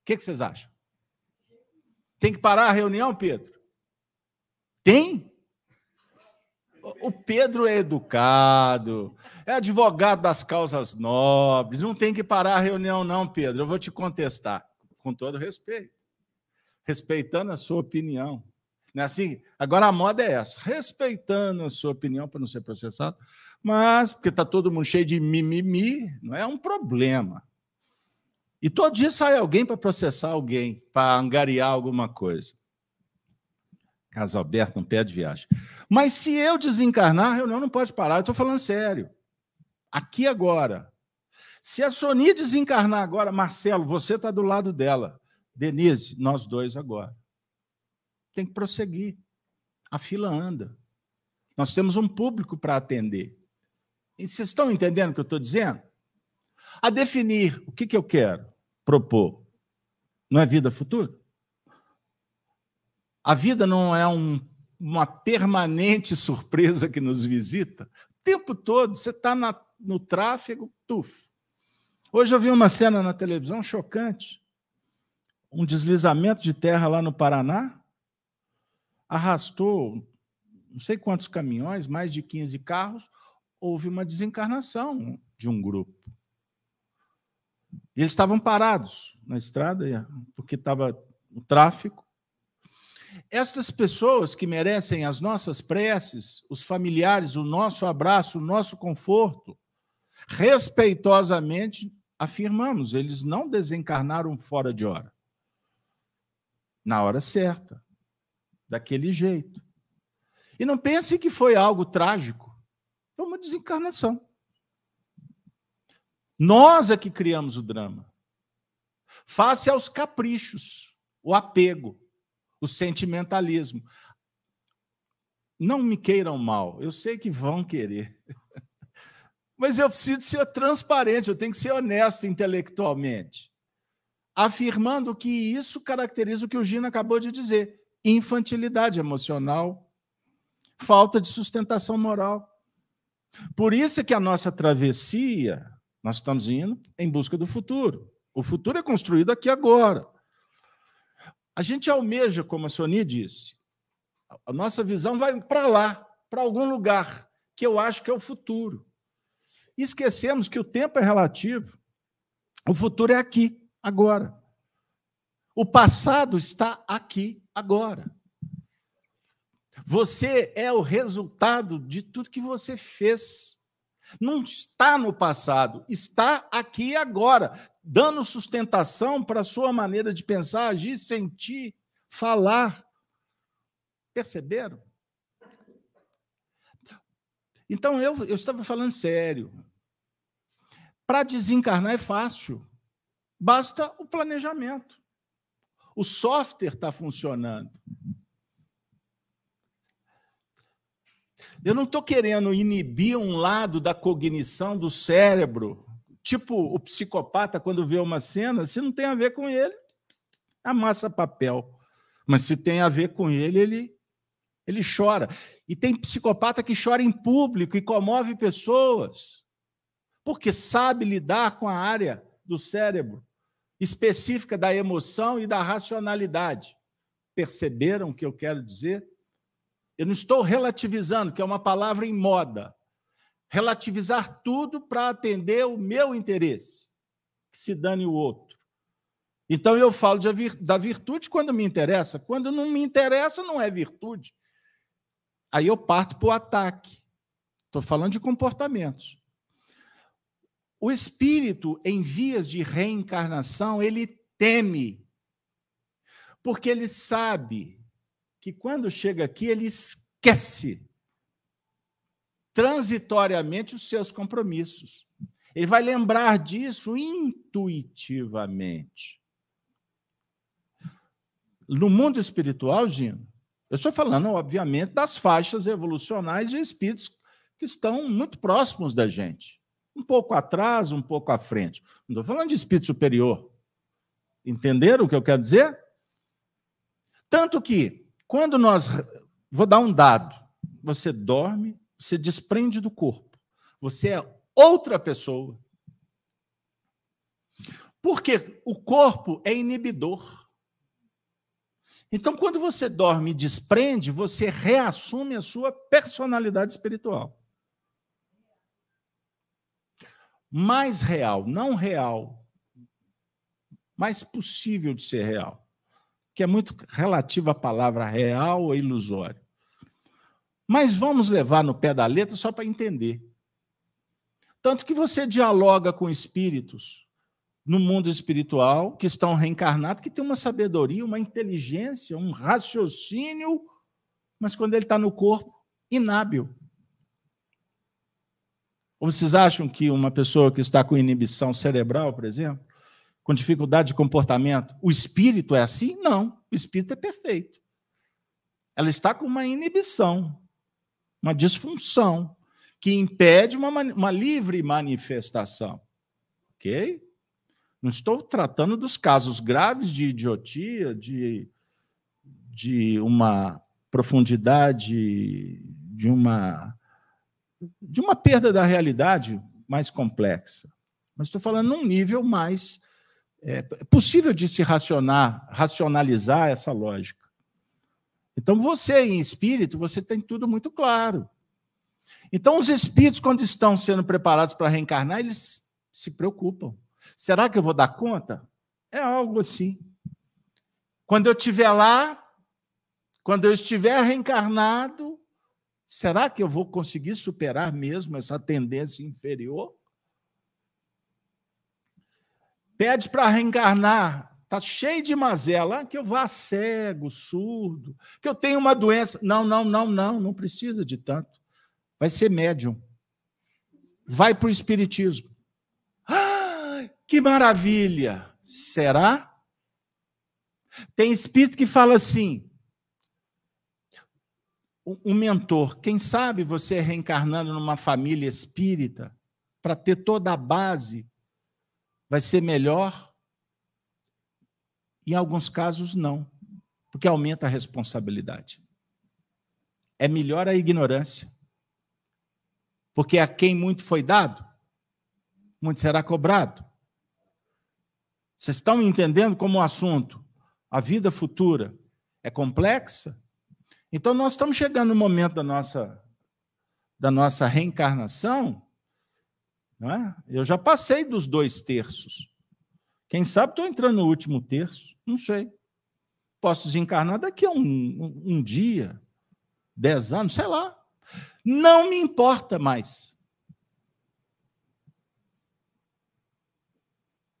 O que, que vocês acham? Tem que parar a reunião, Pedro? Tem? O Pedro é educado, é advogado das causas nobres, não tem que parar a reunião, não, Pedro. Eu vou te contestar, com todo respeito, respeitando a sua opinião. Não é assim? Agora a moda é essa, respeitando a sua opinião para não ser processado, mas porque está todo mundo cheio de mimimi, não é um problema. E todo dia sai alguém para processar alguém, para angariar alguma coisa. Caso aberto, não pede viagem. Mas se eu desencarnar, a reunião não pode parar. Eu estou falando sério. Aqui agora. Se a Sony desencarnar agora, Marcelo, você está do lado dela. Denise, nós dois agora tem que prosseguir. A fila anda. Nós temos um público para atender. E vocês estão entendendo o que eu estou dizendo? A definir o que, que eu quero propor. Não é vida futura? A vida não é um, uma permanente surpresa que nos visita. O tempo todo você está no tráfego, tuf. Hoje eu vi uma cena na televisão chocante. Um deslizamento de terra lá no Paraná arrastou não sei quantos caminhões, mais de 15 carros, houve uma desencarnação de um grupo. Eles estavam parados na estrada, porque estava o tráfico. Estas pessoas que merecem as nossas preces, os familiares, o nosso abraço, o nosso conforto, respeitosamente afirmamos, eles não desencarnaram fora de hora. Na hora certa daquele jeito. E não pense que foi algo trágico. Foi uma desencarnação. Nós é que criamos o drama. Face aos caprichos, o apego, o sentimentalismo. Não me queiram mal, eu sei que vão querer. Mas eu preciso ser transparente, eu tenho que ser honesto intelectualmente. Afirmando que isso caracteriza o que o Gino acabou de dizer infantilidade emocional, falta de sustentação moral. Por isso é que a nossa travessia, nós estamos indo em busca do futuro. O futuro é construído aqui agora. A gente almeja, como a Sony disse, a nossa visão vai para lá, para algum lugar, que eu acho que é o futuro. E esquecemos que o tempo é relativo. O futuro é aqui, agora. O passado está aqui, agora. Você é o resultado de tudo que você fez. Não está no passado, está aqui agora, dando sustentação para a sua maneira de pensar, agir, sentir, falar. Perceberam? Então, eu, eu estava falando sério. Para desencarnar é fácil, basta o planejamento. O software está funcionando. Eu não estou querendo inibir um lado da cognição do cérebro, tipo o psicopata, quando vê uma cena, se não tem a ver com ele, amassa papel. Mas se tem a ver com ele, ele, ele chora. E tem psicopata que chora em público e comove pessoas, porque sabe lidar com a área do cérebro específica da emoção e da racionalidade. Perceberam o que eu quero dizer? Eu não estou relativizando, que é uma palavra em moda. Relativizar tudo para atender o meu interesse, que se dane o outro. Então eu falo da virtude quando me interessa, quando não me interessa, não é virtude. Aí eu parto para o ataque. Estou falando de comportamentos. O espírito em vias de reencarnação, ele teme, porque ele sabe que quando chega aqui, ele esquece transitoriamente os seus compromissos. Ele vai lembrar disso intuitivamente. No mundo espiritual, Gino, eu estou falando, obviamente, das faixas evolucionais de espíritos que estão muito próximos da gente. Um pouco atrás, um pouco à frente. Não estou falando de espírito superior. Entenderam o que eu quero dizer? Tanto que quando nós. Vou dar um dado. Você dorme, você desprende do corpo. Você é outra pessoa. Porque o corpo é inibidor. Então, quando você dorme e desprende, você reassume a sua personalidade espiritual. Mais real, não real, mais possível de ser real que é muito relativa à palavra real ou ilusório. Mas vamos levar no pé da letra só para entender. Tanto que você dialoga com espíritos no mundo espiritual que estão reencarnados, que tem uma sabedoria, uma inteligência, um raciocínio, mas quando ele está no corpo, inábil. Ou vocês acham que uma pessoa que está com inibição cerebral, por exemplo, com dificuldade de comportamento, o espírito é assim? Não, o espírito é perfeito. Ela está com uma inibição, uma disfunção, que impede uma, uma livre manifestação. Ok? Não estou tratando dos casos graves de idiotia, de, de uma profundidade, de uma, de uma perda da realidade mais complexa. Mas estou falando num nível mais é possível de se racionar, racionalizar essa lógica. Então, você, em espírito, você tem tudo muito claro. Então, os espíritos, quando estão sendo preparados para reencarnar, eles se preocupam. Será que eu vou dar conta? É algo assim. Quando eu estiver lá, quando eu estiver reencarnado, será que eu vou conseguir superar mesmo essa tendência inferior? pede para reencarnar, está cheio de mazela, que eu vá cego, surdo, que eu tenho uma doença. Não, não, não, não, não precisa de tanto. Vai ser médium. Vai para o espiritismo. Ah, que maravilha! Será? Tem espírito que fala assim, um mentor, quem sabe você reencarnando numa família espírita, para ter toda a base vai ser melhor? Em alguns casos, não, porque aumenta a responsabilidade. É melhor a ignorância, porque a quem muito foi dado, muito será cobrado. Vocês estão entendendo como o assunto, a vida futura, é complexa? Então, nós estamos chegando no momento da nossa, da nossa reencarnação não é? Eu já passei dos dois terços. Quem sabe estou entrando no último terço, não sei. Posso desencarnar daqui a um, um, um dia, dez anos, sei lá. Não me importa mais.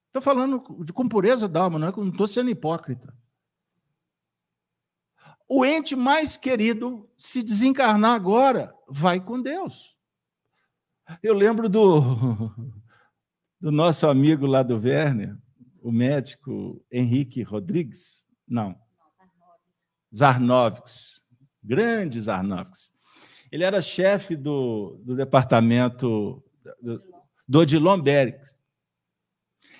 Estou falando com pureza d'alma, não é estou sendo hipócrita. O ente mais querido, se desencarnar agora, vai com Deus. Eu lembro do, do nosso amigo lá do Werner, o médico Henrique Rodrigues, não, Zarnovics, grande Zarnovics. Ele era chefe do, do departamento do, do Odilon Berix.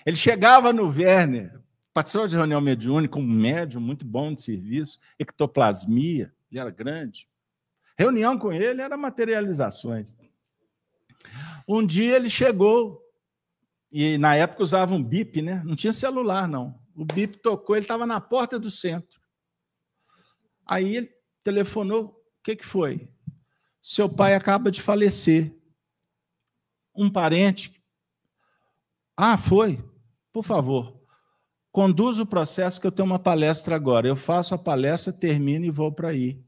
Ele chegava no Werner, participou de reunião mediúnica, um médium muito bom de serviço, ectoplasmia, ele era grande. Reunião com ele era materializações. Um dia ele chegou, e na época usava um bip, né? Não tinha celular, não. O bip tocou, ele estava na porta do centro. Aí ele telefonou, o que, que foi? Seu pai acaba de falecer. Um parente. Ah, foi? Por favor, conduza o processo que eu tenho uma palestra agora. Eu faço a palestra, termino e vou para aí.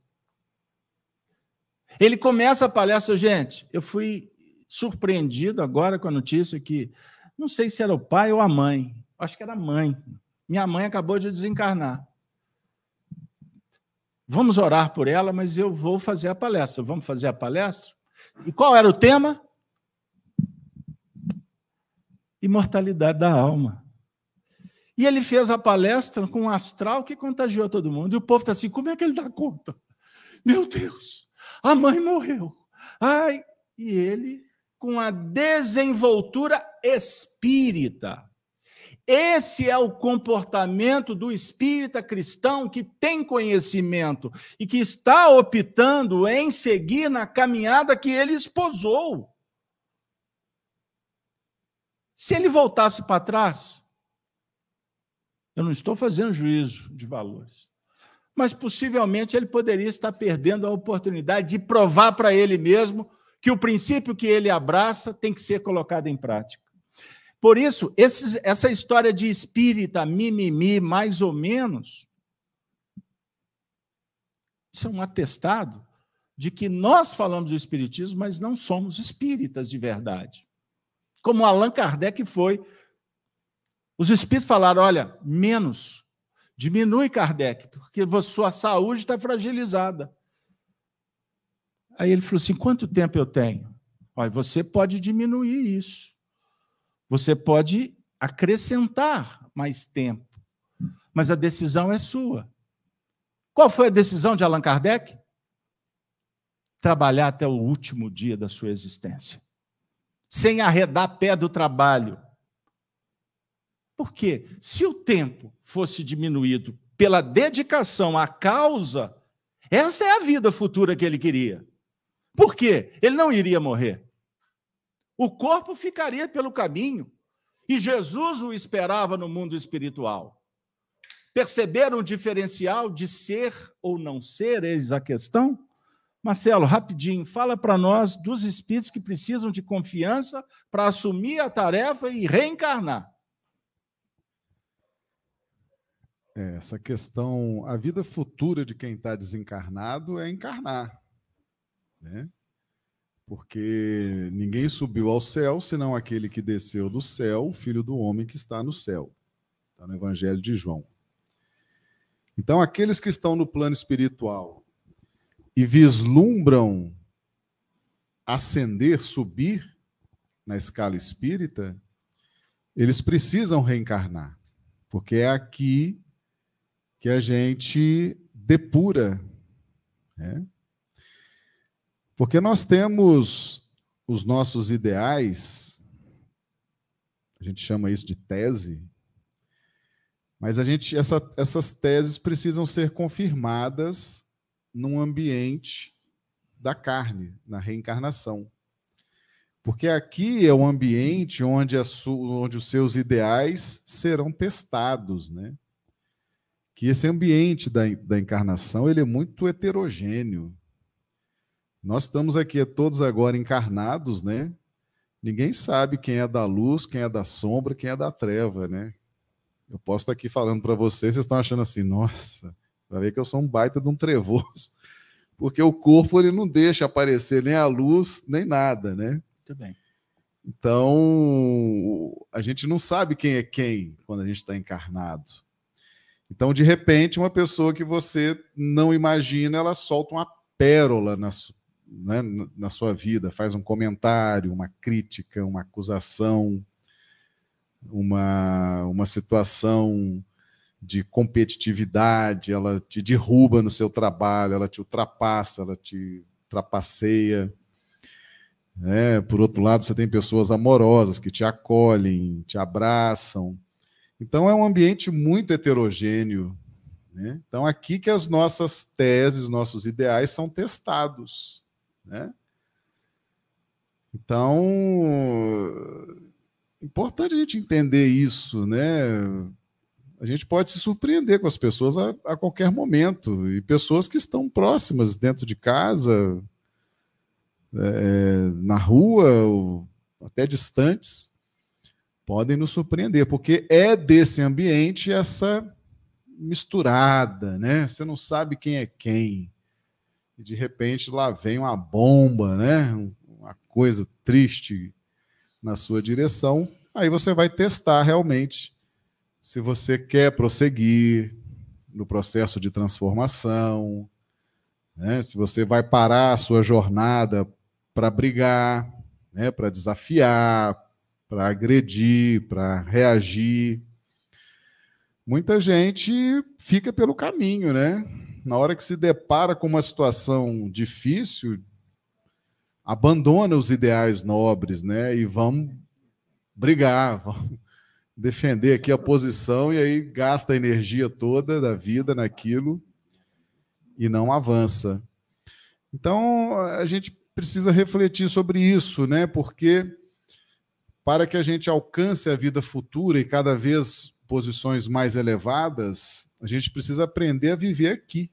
Ele começa a palestra, gente. Eu fui surpreendido agora com a notícia que não sei se era o pai ou a mãe. Acho que era a mãe. Minha mãe acabou de desencarnar. Vamos orar por ela, mas eu vou fazer a palestra. Vamos fazer a palestra? E qual era o tema? imortalidade da alma. E ele fez a palestra com um astral que contagiou todo mundo. E o povo está assim: como é que ele dá conta? Meu Deus, a mãe morreu. Ai, e ele, com a desenvoltura espírita. Esse é o comportamento do espírita cristão que tem conhecimento e que está optando em seguir na caminhada que ele esposou. Se ele voltasse para trás, eu não estou fazendo juízo de valores, mas possivelmente ele poderia estar perdendo a oportunidade de provar para ele mesmo que o princípio que ele abraça tem que ser colocado em prática. Por isso, esses, essa história de espírita, mimimi, mais ou menos, isso é um atestado de que nós falamos do espiritismo, mas não somos espíritas de verdade como Allan Kardec foi. Os espíritos falaram: olha, menos, diminui Kardec, porque sua saúde está fragilizada. Aí ele falou assim: quanto tempo eu tenho? Olha, você pode diminuir isso. Você pode acrescentar mais tempo. Mas a decisão é sua. Qual foi a decisão de Allan Kardec? Trabalhar até o último dia da sua existência sem arredar pé do trabalho. Por quê? Se o tempo fosse diminuído pela dedicação à causa, essa é a vida futura que ele queria. Por quê? Ele não iria morrer. O corpo ficaria pelo caminho. E Jesus o esperava no mundo espiritual. Perceberam o diferencial de ser ou não ser? Eis a questão. Marcelo, rapidinho, fala para nós dos espíritos que precisam de confiança para assumir a tarefa e reencarnar. É, essa questão, a vida futura de quem está desencarnado é encarnar, né? Porque ninguém subiu ao céu senão aquele que desceu do céu, o filho do homem que está no céu. Está no Evangelho de João. Então, aqueles que estão no plano espiritual e vislumbram ascender, subir na escala espírita, eles precisam reencarnar, porque é aqui que a gente depura. Né? Porque nós temos os nossos ideais, a gente chama isso de tese, mas a gente, essa, essas teses precisam ser confirmadas num ambiente da carne, na reencarnação. Porque aqui é um ambiente onde, onde os seus ideais serão testados, né? Que esse ambiente da, da encarnação ele é muito heterogêneo. Nós estamos aqui todos agora encarnados, né? Ninguém sabe quem é da luz, quem é da sombra, quem é da treva, né? Eu posso estar aqui falando para vocês, vocês estão achando assim, nossa, Vai ver que eu sou um baita de um trevoso. porque o corpo ele não deixa aparecer nem a luz, nem nada, né? Muito bem. Então, a gente não sabe quem é quem quando a gente está encarnado. Então, de repente, uma pessoa que você não imagina, ela solta uma pérola na, né, na sua vida, faz um comentário, uma crítica, uma acusação, uma, uma situação de competitividade, ela te derruba no seu trabalho, ela te ultrapassa, ela te trapaceia. É, por outro lado, você tem pessoas amorosas que te acolhem, te abraçam. Então, é um ambiente muito heterogêneo. Né? Então, aqui que as nossas teses, nossos ideais são testados. Né? Então, importante a gente entender isso, né? A gente pode se surpreender com as pessoas a, a qualquer momento e pessoas que estão próximas dentro de casa, é, na rua, ou até distantes, podem nos surpreender, porque é desse ambiente essa misturada, né? Você não sabe quem é quem. E de repente lá vem uma bomba, né? Uma coisa triste na sua direção. Aí você vai testar realmente se você quer prosseguir no processo de transformação, né? se você vai parar a sua jornada para brigar, né, para desafiar, para agredir, para reagir. Muita gente fica pelo caminho, né? Na hora que se depara com uma situação difícil, abandona os ideais nobres, né? E vão brigar, vão defender aqui a posição e aí gasta a energia toda da vida naquilo e não avança. Então, a gente precisa refletir sobre isso, né? Porque para que a gente alcance a vida futura e cada vez posições mais elevadas, a gente precisa aprender a viver aqui,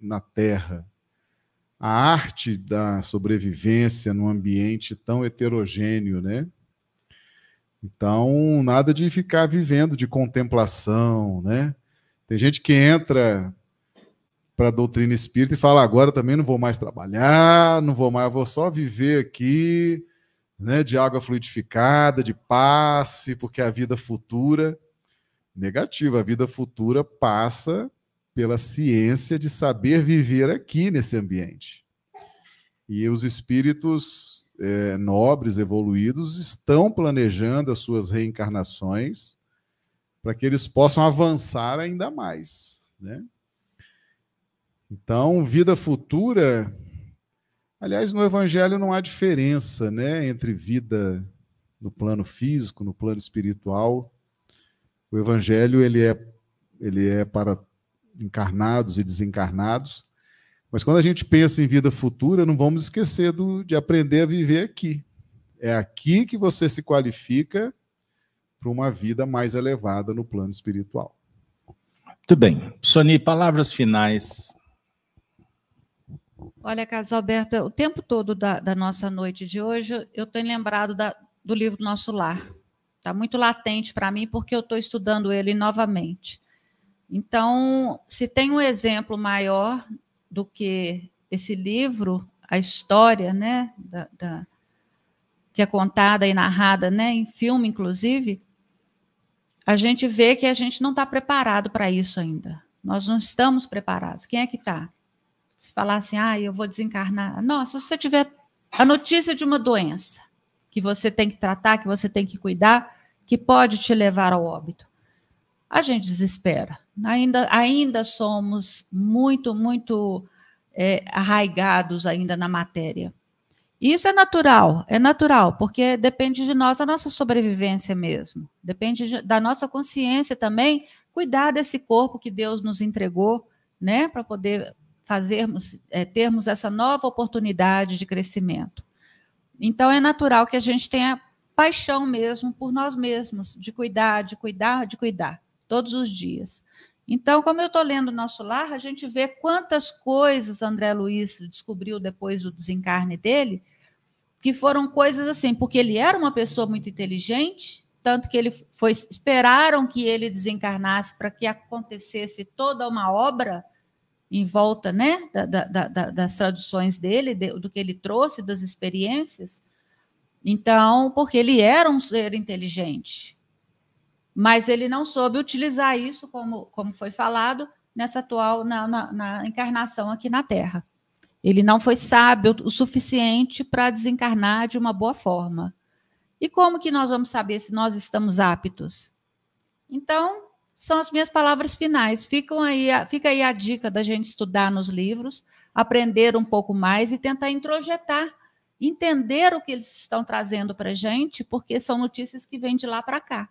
na Terra. A arte da sobrevivência num ambiente tão heterogêneo, né? Então, nada de ficar vivendo de contemplação, né? Tem gente que entra para a doutrina espírita e fala: agora também não vou mais trabalhar, não vou mais, vou só viver aqui, né, de água fluidificada, de passe, porque a vida futura negativa, a vida futura passa pela ciência de saber viver aqui nesse ambiente. E os espíritos é, nobres, evoluídos, estão planejando as suas reencarnações para que eles possam avançar ainda mais. Né? Então, vida futura. Aliás, no Evangelho não há diferença né, entre vida no plano físico, no plano espiritual. O Evangelho ele é, ele é para encarnados e desencarnados. Mas quando a gente pensa em vida futura, não vamos esquecer do, de aprender a viver aqui. É aqui que você se qualifica para uma vida mais elevada no plano espiritual. Muito bem. Sony, palavras finais Olha, Carlos Alberto, o tempo todo da, da nossa noite de hoje, eu tenho lembrado da, do livro Nosso Lar. Está muito latente para mim, porque eu estou estudando ele novamente. Então, se tem um exemplo maior do que esse livro, a história, né, da, da, que é contada e narrada, né, em filme, inclusive, a gente vê que a gente não está preparado para isso ainda. Nós não estamos preparados. Quem é que está? Se falar assim, ah, eu vou desencarnar. Nossa, se você tiver a notícia de uma doença que você tem que tratar, que você tem que cuidar, que pode te levar ao óbito, a gente desespera. Ainda, ainda somos muito, muito é, arraigados ainda na matéria. Isso é natural, é natural, porque depende de nós a nossa sobrevivência mesmo. Depende de, da nossa consciência também, cuidar desse corpo que Deus nos entregou, né, para poder fazermos, é, termos essa nova oportunidade de crescimento. Então, é natural que a gente tenha paixão mesmo por nós mesmos, de cuidar, de cuidar, de cuidar, todos os dias. Então, como eu estou lendo Nosso Lar, a gente vê quantas coisas André Luiz descobriu depois do desencarne dele, que foram coisas assim, porque ele era uma pessoa muito inteligente, tanto que ele foi esperaram que ele desencarnasse para que acontecesse toda uma obra em volta né, da, da, da, das traduções dele, do que ele trouxe, das experiências. Então, porque ele era um ser inteligente, mas ele não soube utilizar isso, como, como foi falado, nessa atual, na, na, na encarnação aqui na Terra. Ele não foi sábio o suficiente para desencarnar de uma boa forma. E como que nós vamos saber se nós estamos aptos? Então, são as minhas palavras finais. Ficam aí, fica aí a dica da gente estudar nos livros, aprender um pouco mais e tentar introjetar, entender o que eles estão trazendo para a gente, porque são notícias que vêm de lá para cá.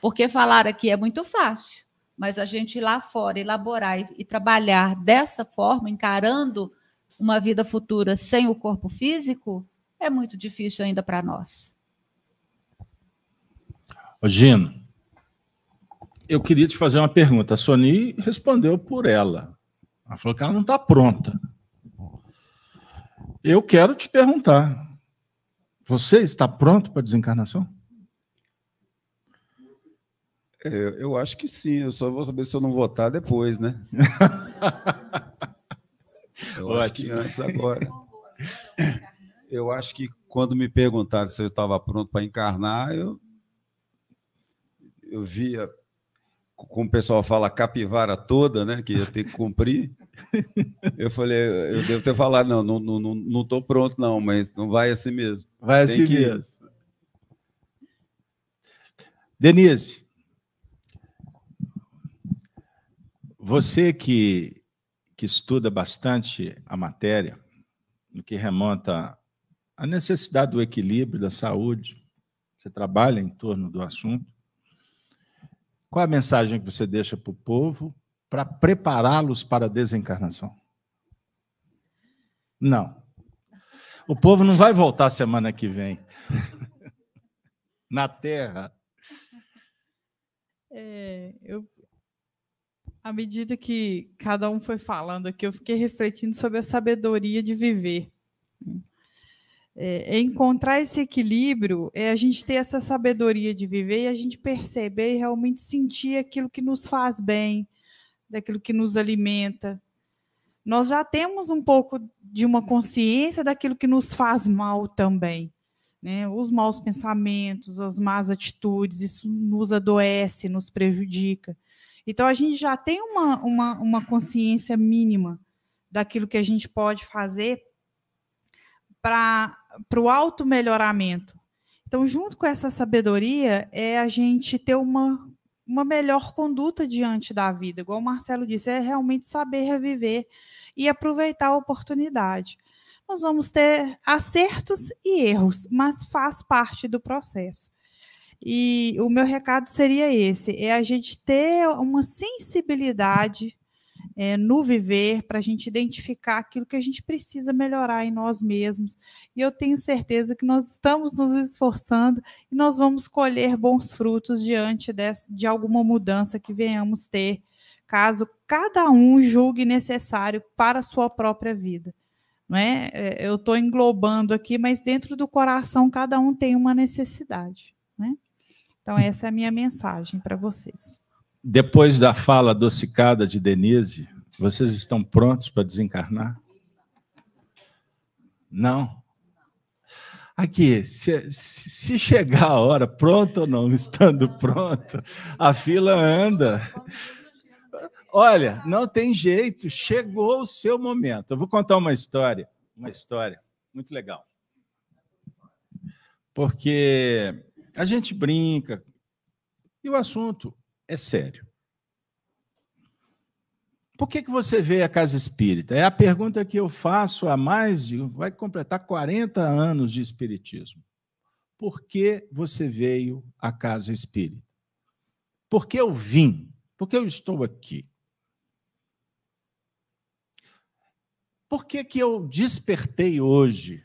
Porque falar aqui é muito fácil, mas a gente ir lá fora, elaborar e, e trabalhar dessa forma, encarando uma vida futura sem o corpo físico, é muito difícil ainda para nós. Gino, eu queria te fazer uma pergunta. A Sony respondeu por ela. Ela falou que ela não está pronta. Eu quero te perguntar: você está pronto para a desencarnação? É, eu acho que sim. Eu só vou saber se eu não votar depois, né? eu Ótimo. acho que antes agora. Eu acho que quando me perguntaram se eu estava pronto para encarnar, eu eu via como o pessoal fala, capivara toda, né? Que ia ter que cumprir. Eu falei, eu devo ter falado, não, não, não, não estou pronto, não, mas não vai assim mesmo. Vai Tem assim que... mesmo. Denise, você que, que estuda bastante a matéria, no que remonta à necessidade do equilíbrio, da saúde, você trabalha em torno do assunto. Qual a mensagem que você deixa para o povo para prepará-los para a desencarnação? Não. O povo não vai voltar semana que vem. Na Terra. É, eu, à medida que cada um foi falando aqui, eu fiquei refletindo sobre a sabedoria de viver é, é, encontrar esse equilíbrio, é a gente ter essa sabedoria de viver e a gente perceber e realmente sentir aquilo que nos faz bem, daquilo que nos alimenta. Nós já temos um pouco de uma consciência daquilo que nos faz mal também. Né? Os maus pensamentos, as más atitudes, isso nos adoece, nos prejudica. Então, a gente já tem uma, uma, uma consciência mínima daquilo que a gente pode fazer para o auto melhoramento. Então, junto com essa sabedoria, é a gente ter uma, uma melhor conduta diante da vida. Igual o Marcelo disse, é realmente saber reviver e aproveitar a oportunidade. Nós vamos ter acertos e erros, mas faz parte do processo. E o meu recado seria esse: é a gente ter uma sensibilidade é, no viver, para a gente identificar aquilo que a gente precisa melhorar em nós mesmos. E eu tenho certeza que nós estamos nos esforçando e nós vamos colher bons frutos diante desse, de alguma mudança que venhamos ter, caso cada um julgue necessário para a sua própria vida. Não é? é eu estou englobando aqui, mas dentro do coração cada um tem uma necessidade. Né? Então, essa é a minha mensagem para vocês. Depois da fala adocicada de Denise, vocês estão prontos para desencarnar? Não. Aqui, se, se, chegar a hora, pronto ou não, estando pronto, a fila anda. Olha, não tem jeito, chegou o seu momento. Eu vou contar uma história, uma história muito legal. Porque a gente brinca e o assunto é sério. Por que, que você veio à casa espírita? É a pergunta que eu faço há mais de. vai completar 40 anos de espiritismo. Por que você veio à casa espírita? Por que eu vim? Por que eu estou aqui? Por que, que eu despertei hoje?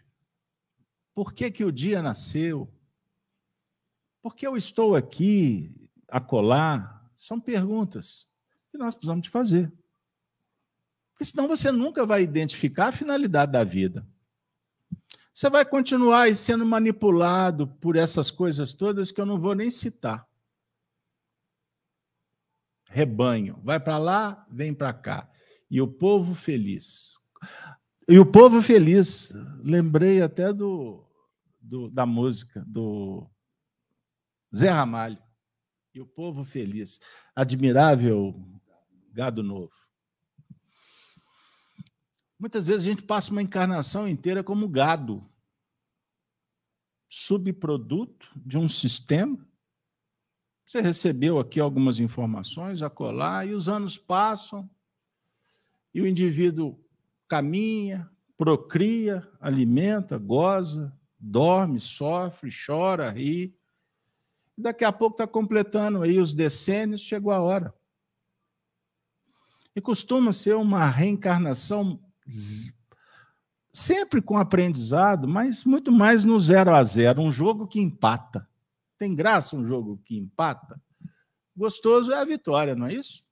Por que, que o dia nasceu? Por que eu estou aqui acolá, são perguntas que nós precisamos de fazer. Porque senão você nunca vai identificar a finalidade da vida. Você vai continuar sendo manipulado por essas coisas todas que eu não vou nem citar. Rebanho, vai para lá, vem para cá. E o povo feliz. E o povo feliz, lembrei até do, do da música do Zé Ramalho. E o povo feliz. Admirável gado novo. Muitas vezes a gente passa uma encarnação inteira como gado, subproduto de um sistema. Você recebeu aqui algumas informações a colar, e os anos passam, e o indivíduo caminha, procria, alimenta, goza, dorme, sofre, chora, ri. Daqui a pouco está completando aí os decênios, chegou a hora. E costuma ser uma reencarnação sempre com aprendizado, mas muito mais no zero a zero, um jogo que empata. Tem graça um jogo que empata? Gostoso é a vitória, não é isso?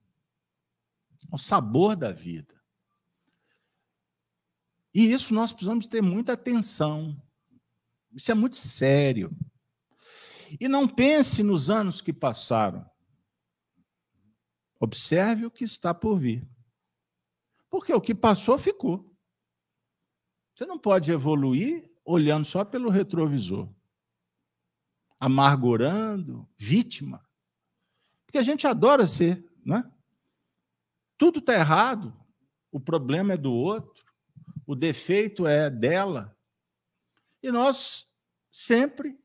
O sabor da vida. E isso nós precisamos ter muita atenção. Isso é muito sério. E não pense nos anos que passaram. Observe o que está por vir. Porque o que passou, ficou. Você não pode evoluir olhando só pelo retrovisor, amargurando, vítima. Porque a gente adora ser, não é? Tudo está errado, o problema é do outro, o defeito é dela. E nós sempre,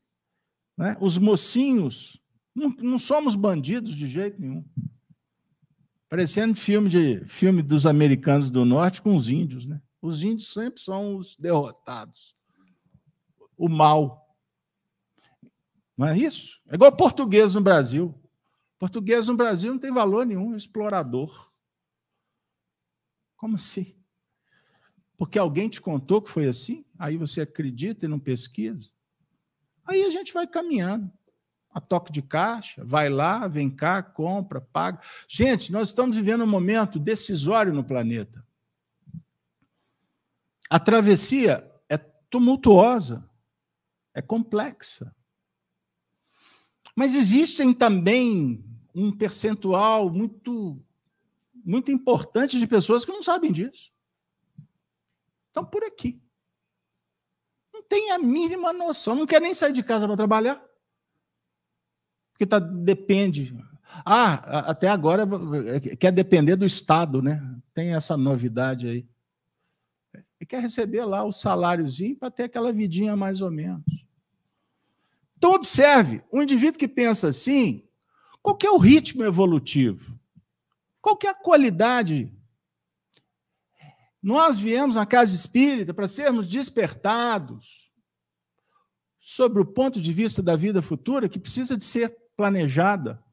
né, os mocinhos, não, não somos bandidos de jeito nenhum. Parecendo filme de filme dos americanos do norte com os índios, né? Os índios sempre são os derrotados. O mal. Não é isso? É igual português no Brasil. Português no Brasil não tem valor nenhum, explorador. Como assim? Porque alguém te contou que foi assim? Aí você acredita e não pesquisa? Aí a gente vai caminhando a toque de caixa, vai lá, vem cá, compra, paga. Gente, nós estamos vivendo um momento decisório no planeta. A travessia é tumultuosa, é complexa. Mas existem também um percentual muito muito importante de pessoas que não sabem disso. Estão por aqui. Tem a mínima noção, não quer nem sair de casa para trabalhar porque tá, depende. Ah, até agora quer depender do Estado, né? Tem essa novidade aí. E quer receber lá o saláriozinho para ter aquela vidinha mais ou menos. Então, observe: um indivíduo que pensa assim, qual é o ritmo evolutivo? Qual é a qualidade? Nós viemos na casa espírita para sermos despertados sobre o ponto de vista da vida futura que precisa de ser planejada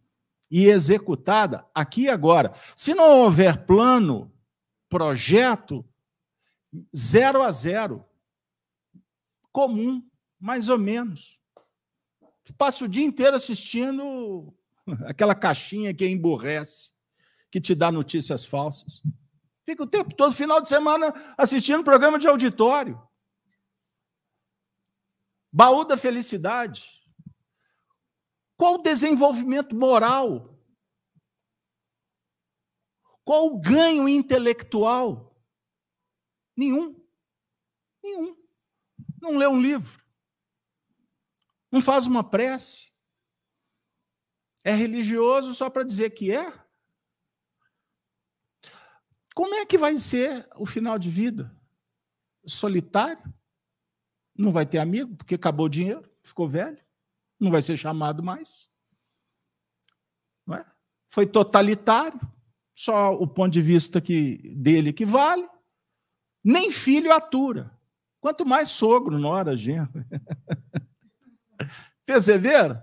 e executada aqui e agora. Se não houver plano, projeto, zero a zero, comum, mais ou menos. Passa o dia inteiro assistindo aquela caixinha que emburrece, que te dá notícias falsas. Fica o tempo todo, final de semana, assistindo programa de auditório. Baú da felicidade. Qual o desenvolvimento moral? Qual o ganho intelectual? Nenhum. Nenhum. Não lê um livro. Não faz uma prece. É religioso só para dizer que é? Como é que vai ser o final de vida? Solitário? Não vai ter amigo, porque acabou o dinheiro, ficou velho? não vai ser chamado mais. Não é? Foi totalitário, só o ponto de vista que, dele que vale. Nem filho atura. Quanto mais sogro, nora, genro. Perseveram?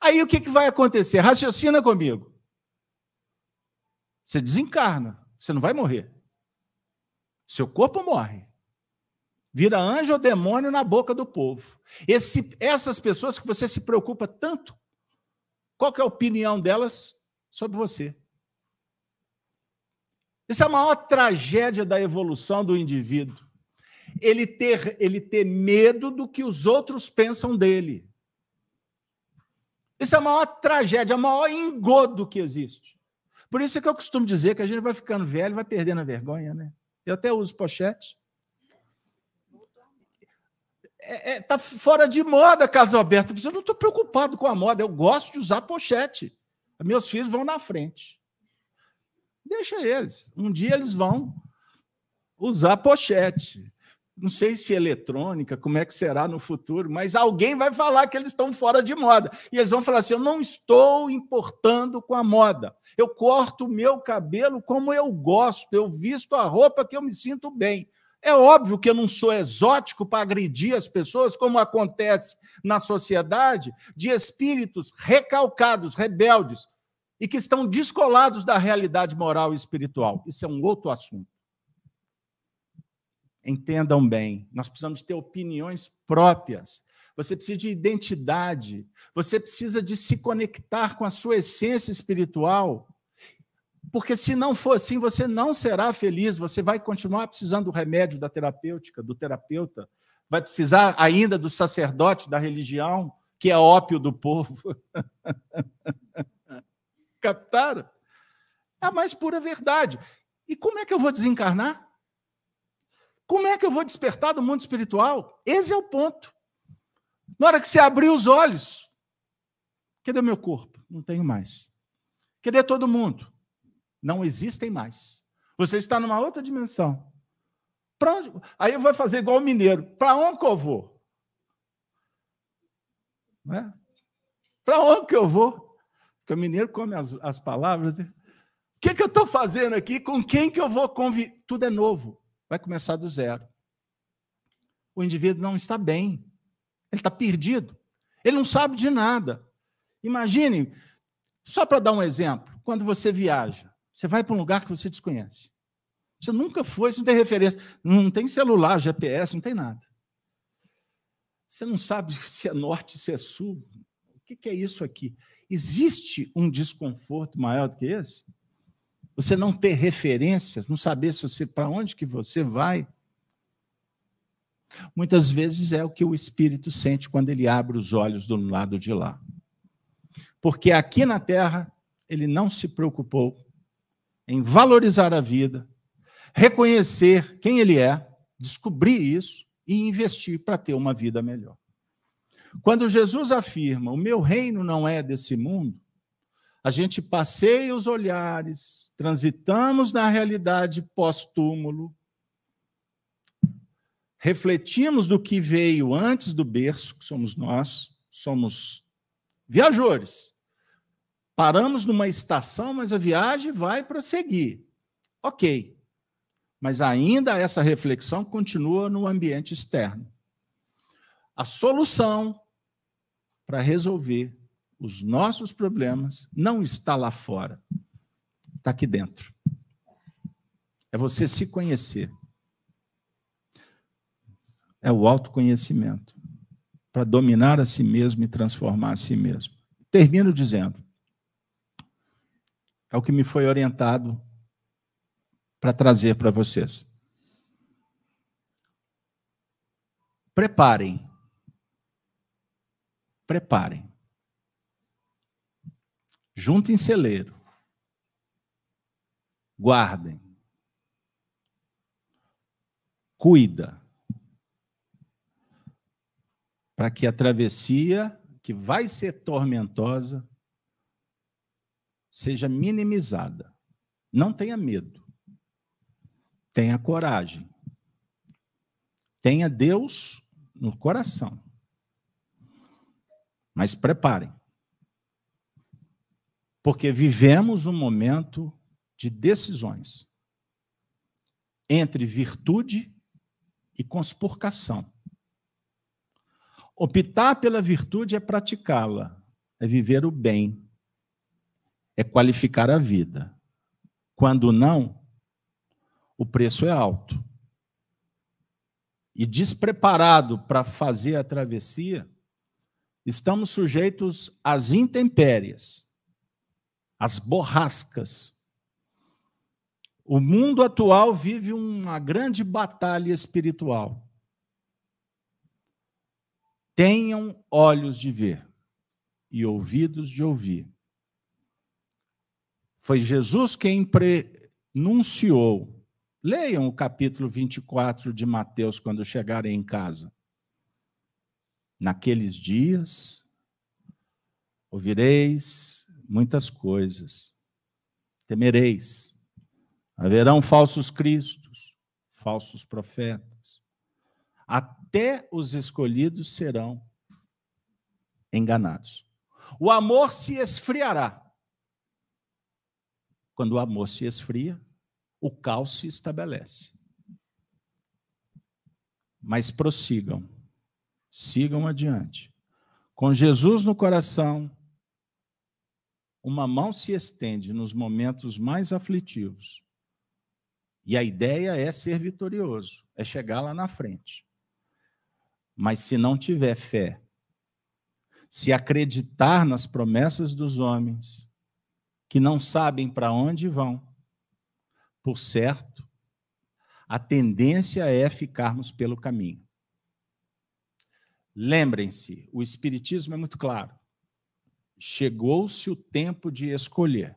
Aí o que, que vai acontecer? Raciocina comigo. Você desencarna, você não vai morrer. Seu corpo morre. Vira anjo ou demônio na boca do povo. Esse, essas pessoas que você se preocupa tanto, qual é a opinião delas sobre você? Essa é a maior tragédia da evolução do indivíduo. Ele ter, ele ter medo do que os outros pensam dele. Essa é a maior tragédia, a maior engodo que existe. Por isso é que eu costumo dizer que a gente vai ficando velho, vai perdendo a vergonha, né? Eu até uso pochete. É, é, tá fora de moda, Carlos Alberto. Eu não estou preocupado com a moda, eu gosto de usar pochete. Meus filhos vão na frente. Deixa eles. Um dia eles vão usar pochete. Não sei se eletrônica, como é que será no futuro, mas alguém vai falar que eles estão fora de moda. E eles vão falar assim: eu não estou importando com a moda. Eu corto o meu cabelo como eu gosto, eu visto a roupa que eu me sinto bem. É óbvio que eu não sou exótico para agredir as pessoas, como acontece na sociedade, de espíritos recalcados, rebeldes, e que estão descolados da realidade moral e espiritual. Isso é um outro assunto. Entendam bem, nós precisamos ter opiniões próprias. Você precisa de identidade, você precisa de se conectar com a sua essência espiritual. Porque se não for assim, você não será feliz, você vai continuar precisando do remédio da terapêutica, do terapeuta, vai precisar ainda do sacerdote da religião, que é ópio do povo. Captaram? É a mais pura verdade. E como é que eu vou desencarnar? Como é que eu vou despertar do mundo espiritual? Esse é o ponto. Na hora que você abrir os olhos, cadê meu corpo? Não tenho mais. Cadê todo mundo? Não existem mais. Você está numa outra dimensão. Onde... Aí vou fazer igual o mineiro. Para onde que eu vou? Né? Para onde que eu vou? Porque o mineiro come as, as palavras. O que, que eu estou fazendo aqui? Com quem que eu vou conviver? Tudo é novo vai começar do zero. O indivíduo não está bem, ele está perdido, ele não sabe de nada. Imagine, só para dar um exemplo, quando você viaja, você vai para um lugar que você desconhece. Você nunca foi, você não tem referência, não tem celular, GPS, não tem nada. Você não sabe se é norte, se é sul. O que é isso aqui? Existe um desconforto maior do que esse? Você não ter referências, não saber se você para onde que você vai. Muitas vezes é o que o espírito sente quando ele abre os olhos do lado de lá. Porque aqui na terra ele não se preocupou em valorizar a vida, reconhecer quem ele é, descobrir isso e investir para ter uma vida melhor. Quando Jesus afirma: "O meu reino não é desse mundo", a gente passeia os olhares, transitamos na realidade pós-túmulo, refletimos do que veio antes do berço, que somos nós, somos viajores. Paramos numa estação, mas a viagem vai prosseguir. Ok. Mas ainda essa reflexão continua no ambiente externo. A solução para resolver os nossos problemas não está lá fora, está aqui dentro. É você se conhecer. É o autoconhecimento para dominar a si mesmo e transformar a si mesmo. Termino dizendo: é o que me foi orientado para trazer para vocês. Preparem. Preparem Juntem celeiro. Guardem. Cuida. Para que a travessia, que vai ser tormentosa, seja minimizada. Não tenha medo. Tenha coragem. Tenha Deus no coração. Mas preparem porque vivemos um momento de decisões entre virtude e conspurcação. Optar pela virtude é praticá-la, é viver o bem, é qualificar a vida. Quando não, o preço é alto. E despreparado para fazer a travessia, estamos sujeitos às intempéries as borrascas. O mundo atual vive uma grande batalha espiritual. Tenham olhos de ver e ouvidos de ouvir. Foi Jesus quem prenunciou. Leiam o capítulo 24 de Mateus quando chegarem em casa. Naqueles dias, ouvireis muitas coisas, temereis. Haverão falsos cristos, falsos profetas. Até os escolhidos serão enganados. O amor se esfriará. Quando o amor se esfria, o caos se estabelece. Mas prossigam, sigam adiante. Com Jesus no coração, uma mão se estende nos momentos mais aflitivos. E a ideia é ser vitorioso, é chegar lá na frente. Mas se não tiver fé, se acreditar nas promessas dos homens, que não sabem para onde vão, por certo, a tendência é ficarmos pelo caminho. Lembrem-se, o Espiritismo é muito claro. Chegou-se o tempo de escolher.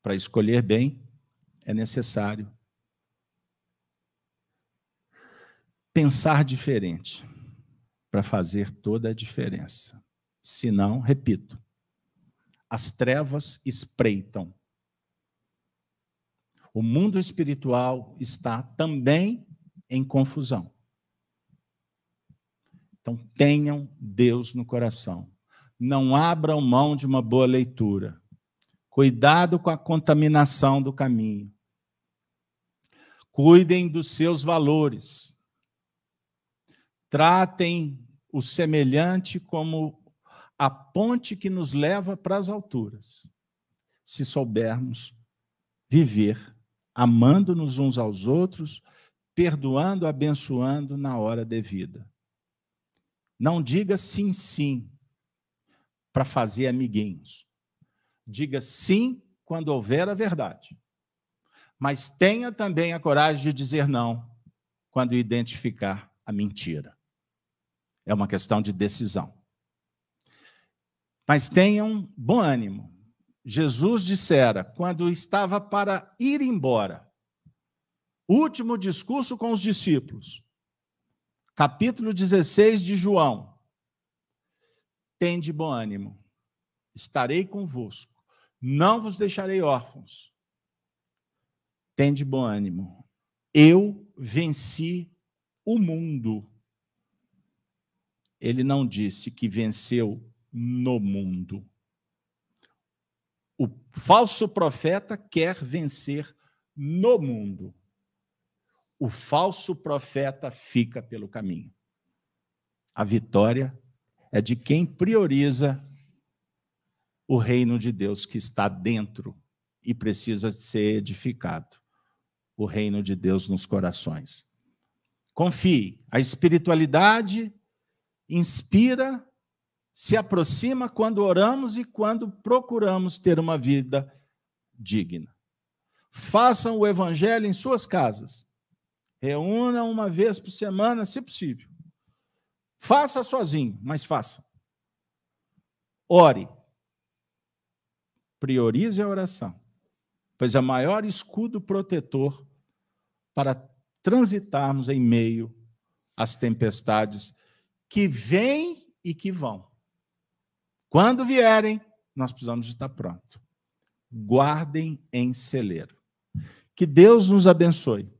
Para escolher bem, é necessário pensar diferente para fazer toda a diferença. Senão, repito, as trevas espreitam. O mundo espiritual está também em confusão. Então, tenham Deus no coração. Não abram mão de uma boa leitura. Cuidado com a contaminação do caminho. Cuidem dos seus valores. Tratem o semelhante como a ponte que nos leva para as alturas. Se soubermos viver amando-nos uns aos outros, perdoando, abençoando na hora devida. Não diga sim, sim, para fazer amiguinhos. Diga sim quando houver a verdade. Mas tenha também a coragem de dizer não quando identificar a mentira. É uma questão de decisão. Mas tenham bom ânimo. Jesus dissera, quando estava para ir embora, último discurso com os discípulos, capítulo 16 de João: Tende bom ânimo, estarei convosco, não vos deixarei órfãos. Tende bom ânimo, eu venci o mundo ele não disse que venceu no mundo. O falso profeta quer vencer no mundo. O falso profeta fica pelo caminho. A vitória é de quem prioriza o reino de Deus que está dentro e precisa ser edificado. O reino de Deus nos corações. Confie, a espiritualidade inspira, se aproxima quando oramos e quando procuramos ter uma vida digna. Façam o evangelho em suas casas. Reúnam uma vez por semana, se possível. Faça sozinho, mas faça. Ore. Priorize a oração, pois é o maior escudo protetor para transitarmos em meio às tempestades que vêm e que vão. Quando vierem, nós precisamos estar pronto. Guardem em celeiro. Que Deus nos abençoe.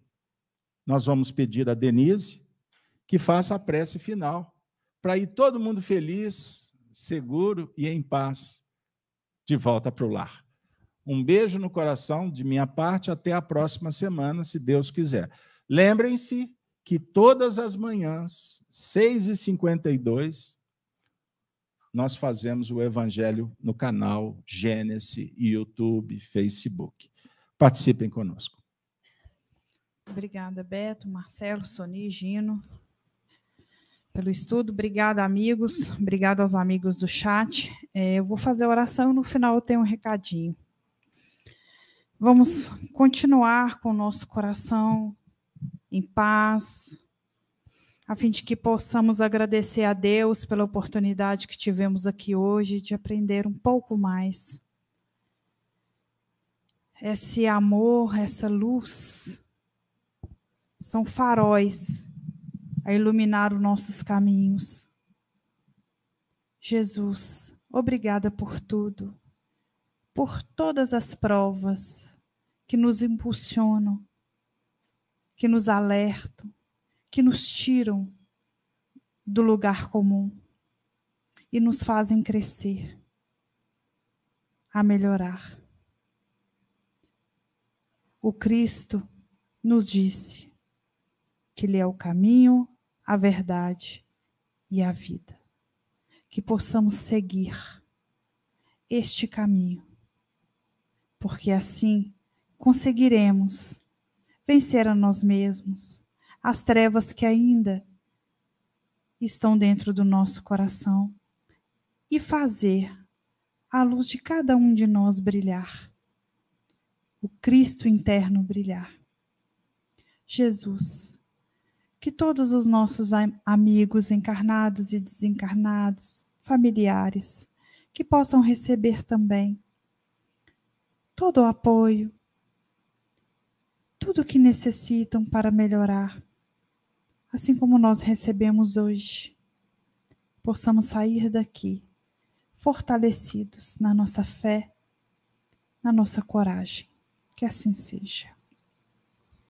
Nós vamos pedir a Denise que faça a prece final, para ir todo mundo feliz, seguro e em paz de volta para o lar. Um beijo no coração de minha parte, até a próxima semana, se Deus quiser. Lembrem-se que todas as manhãs, 6h52, nós fazemos o Evangelho no canal Gênesis, YouTube, Facebook. Participem conosco. Obrigada, Beto, Marcelo, Soni, Gino, pelo estudo. Obrigada, amigos. Obrigada aos amigos do chat. É, eu vou fazer a oração no final eu tenho um recadinho. Vamos continuar com o nosso coração em paz, a fim de que possamos agradecer a Deus pela oportunidade que tivemos aqui hoje de aprender um pouco mais esse amor, essa luz, são faróis a iluminar os nossos caminhos. Jesus, obrigada por tudo, por todas as provas que nos impulsionam, que nos alertam, que nos tiram do lugar comum e nos fazem crescer, a melhorar. O Cristo nos disse que Ele é o caminho, a verdade e a vida. Que possamos seguir este caminho, porque assim conseguiremos vencer a nós mesmos, as trevas que ainda estão dentro do nosso coração e fazer a luz de cada um de nós brilhar, o Cristo interno brilhar. Jesus, que todos os nossos amigos encarnados e desencarnados, familiares, que possam receber também todo o apoio, tudo o que necessitam para melhorar, assim como nós recebemos hoje. Possamos sair daqui fortalecidos na nossa fé, na nossa coragem. Que assim seja.